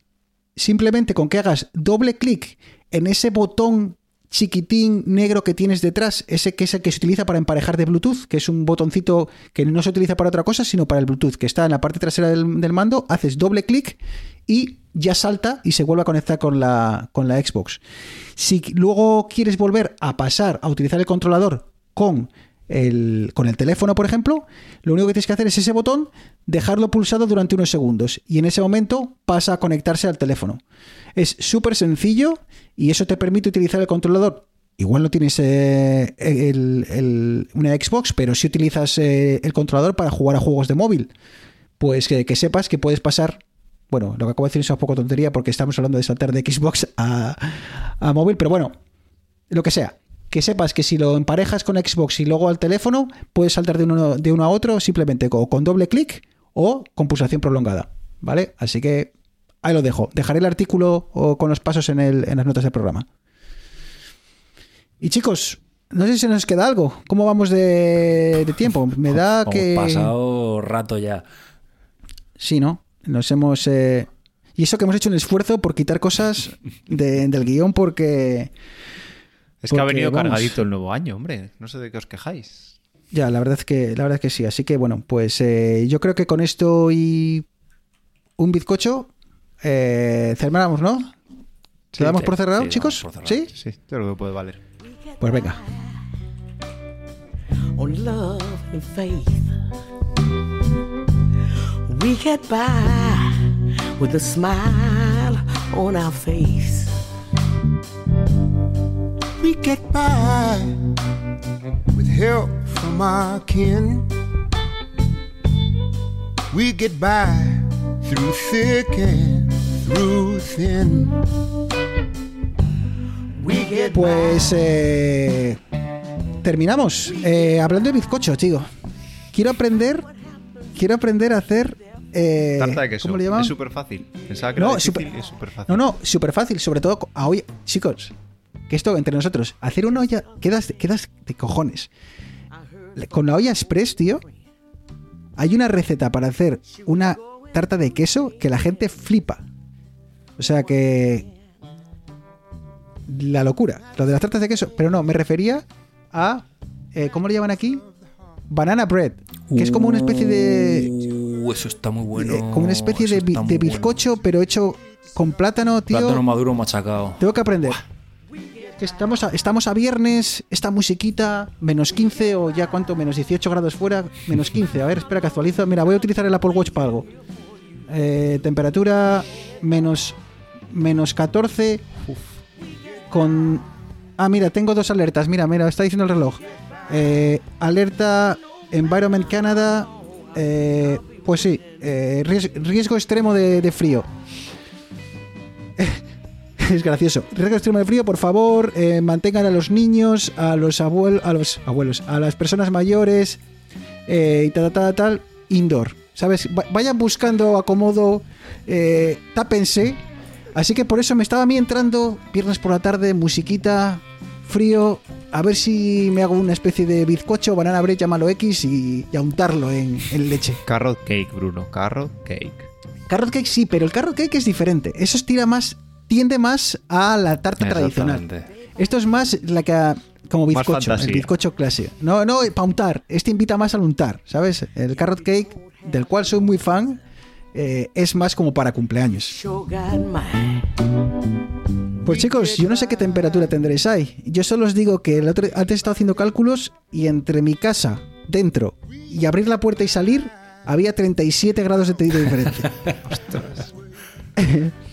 simplemente con que hagas doble clic en ese botón chiquitín negro que tienes detrás, ese que es el que se utiliza para emparejar de Bluetooth, que es un botoncito que no se utiliza para otra cosa, sino para el Bluetooth, que está en la parte trasera del, mando, haces doble clic y ya salta y se vuelve a conectar con la, con la Xbox. Si luego quieres volver a pasar a utilizar el controlador con con el teléfono, por ejemplo, lo único que tienes que hacer es ese botón, dejarlo pulsado durante unos segundos y en ese momento pasa a conectarse al teléfono. Es súper sencillo y eso te permite utilizar el controlador. Igual no tienes eh, el- una Xbox, pero si utilizas eh, el controlador para jugar a juegos de móvil, pues que, que sepas que puedes pasar. Bueno, lo que acabo de decir es un poco tontería porque estamos hablando de saltar de Xbox a, a móvil, pero bueno, lo que sea. Que sepas que si lo emparejas con Xbox y luego al teléfono, puedes saltar de uno, de uno a otro simplemente con, con doble clic o con pulsación prolongada. ¿Vale? Así que ahí lo dejo. Dejaré el artículo o con los pasos en, el- en las notas del programa. Y chicos, no sé si nos queda algo. ¿Cómo vamos de, de tiempo? Me da Hemos que. pasado rato ya. Sí, ¿no? Nos hemos. eh, Y eso que hemos hecho un esfuerzo por quitar cosas de- del guion porque. Es que ha Porque, venido vamos. cargadito el nuevo año, hombre. No sé de qué os quejáis. Ya, la verdad es que, la verdad es que sí. Así que bueno, pues eh, yo creo que con esto y un bizcocho eh, cerramos, ¿no? ¿Se Sí, damos sí, por cerrado, sí, chicos? por cerrado. ¿Sí? Sí, yo creo que puede valer. Pues venga. on love and faith. We get by with a smile on our face. We get by with help from our kin. We get by through thick and through thin. We get Pues eh, terminamos. Eh, hablando de bizcocho, tío. Quiero aprender. Quiero aprender a hacer. eh, Tarta de queso. ¿Cómo le llaman? Es súper fácil. Pensaba que No, era difícil y es súper fácil. No, no, súper fácil. Sobre todo a olla. Chicos, que esto entre nosotros. Hacer una olla. Quedas, quedas de cojones. Con la olla express, tío. Hay una receta para hacer una tarta de queso que la gente flipa. O sea que. La locura. Lo de las tartas de queso. Pero no, me refería a. eh, ¿Cómo le llaman aquí? Banana bread. Que es como una especie de. Uh, eso está muy bueno. eh, como una especie de, bueno. bizcocho, pero hecho con plátano, tío. Plátano maduro machacado. Tengo que aprender. Estamos, a, estamos a viernes, esta musiquita, menos 15 o ya cuánto, menos 18 grados fuera, menos 15. A ver, espera que actualizo. Mira, voy a utilizar el Apple Watch para algo. Eh, temperatura menos, menos 14. Uf. Con. Ah, mira, tengo dos alertas. Mira, mira, está diciendo el reloj. Eh, alerta Environment Canada. eh, pues sí, ries- riesgo extremo de frío. Es gracioso. Riesgo extremo de frío, por favor, eh, mantengan a los niños, a los abuelos, a los abuelos, a las personas mayores eh, y tal, tal, tal, indoor. ¿Sabes? Va- vayan buscando acomodo, eh, tápense. Así que por eso me estaba a mí entrando viernes por la tarde, musiquita, frío, a ver si me hago una especie de bizcocho, banana bread, llámalo X y, y a untarlo en, en leche. Carrot cake, Bruno. Carrot cake. Carrot cake sí, pero el carrot cake es diferente. Eso tira más, tiende más a la tarta tradicional. Esto es más la que como bizcocho, el bizcocho clásico. No, no, para untar. Este invita más al untar, ¿sabes? El carrot cake, del cual soy muy fan, eh, es más como para cumpleaños. Pues chicos, yo no sé qué temperatura tendréis ahí. Yo solo os digo que el otro, antes he estado haciendo cálculos y entre mi casa, dentro, y abrir la puerta y salir, había 37 grados de de diferencia.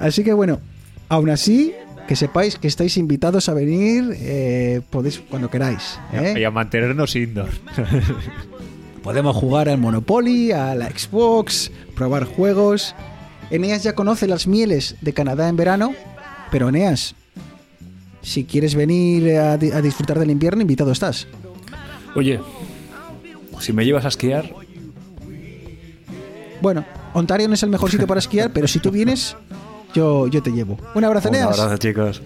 así que bueno, aún así, que sepáis que estáis invitados a venir, eh, podéis cuando queráis. ¿eh? Y a mantenernos indoor. Podemos jugar al Monopoly, a la Xbox, probar juegos. Eneas ya conoce las mieles de Canadá en verano, pero Eneas, si quieres venir a, di- a disfrutar del invierno, invitado estás. Oye, si me llevas a esquiar, Bueno, Ontario no es el mejor sitio para esquiar, pero si tú vienes, yo, yo te llevo. Un abrazo, un Eneas. abrazo, chicos.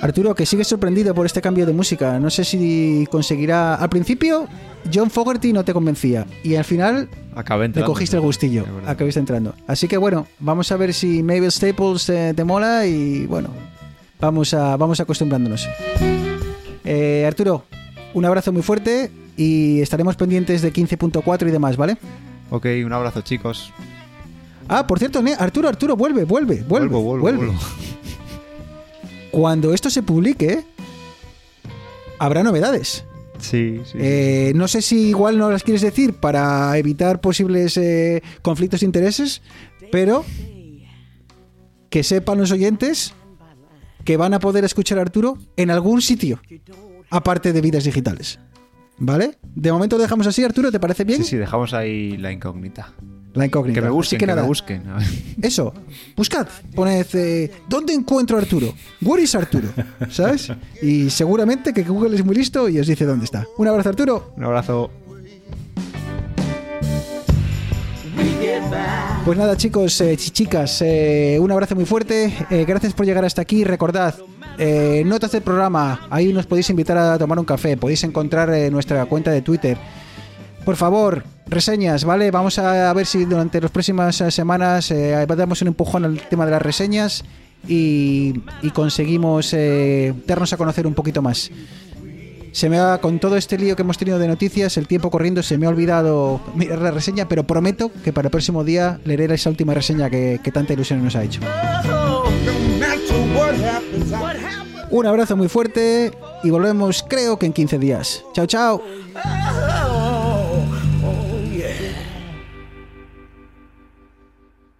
Arturo, que sigues sorprendido por este cambio de música. No sé si conseguirá. Al principio, John Fogerty no te convencía. Y al final, Acabé entrando. cogiste el gustillo, acabiste entrando. Así que bueno, vamos a ver si Mabel Staples eh, te mola y bueno, vamos a vamos acostumbrándonos. Eh, Arturo, un abrazo muy fuerte y estaremos pendientes de 15.4 y demás, ¿vale? Ok, un abrazo, chicos. Ah, por cierto, Arturo, Arturo, vuelve, vuelve, vuelve, Vuelvo, vuelvo, vuelve. vuelvo. Cuando esto se publique, habrá novedades. Sí, sí. Eh, no sé si igual no las quieres decir para evitar posibles eh, conflictos de intereses, pero que sepan los oyentes que van a poder escuchar a Arturo en algún sitio, aparte de vidas digitales. ¿Vale? De momento dejamos así, Arturo, ¿te parece bien? Sí, sí, dejamos ahí la incógnita. La incógnita. Que me Así busquen, que que, nada, me busquen. Eso, buscad, poned eh, ¿dónde encuentro a Arturo? Where is Arturo? ¿Sabes? Y seguramente que Google es muy listo y os dice dónde está. Un abrazo, Arturo. Un abrazo. Pues nada, chicos, eh, chi- chicas, eh, un abrazo muy fuerte. eh, gracias por llegar hasta aquí. Recordad, eh, notas del programa. Ahí nos podéis invitar a tomar un café. Podéis encontrar nuestra cuenta de Twitter. Por favor, reseñas, ¿vale? Vamos a ver si durante las próximas semanas damos un empujón al tema de las reseñas y, conseguimos darnos a conocer un poquito más. Se me ha, con todo este lío que hemos tenido de noticias, el tiempo corriendo, se me ha olvidado mirar la reseña, pero prometo que para el próximo día leeré esa última reseña que, que tanta ilusión nos ha hecho. Un abrazo muy fuerte y volvemos creo que en 15 días. Chao, chao.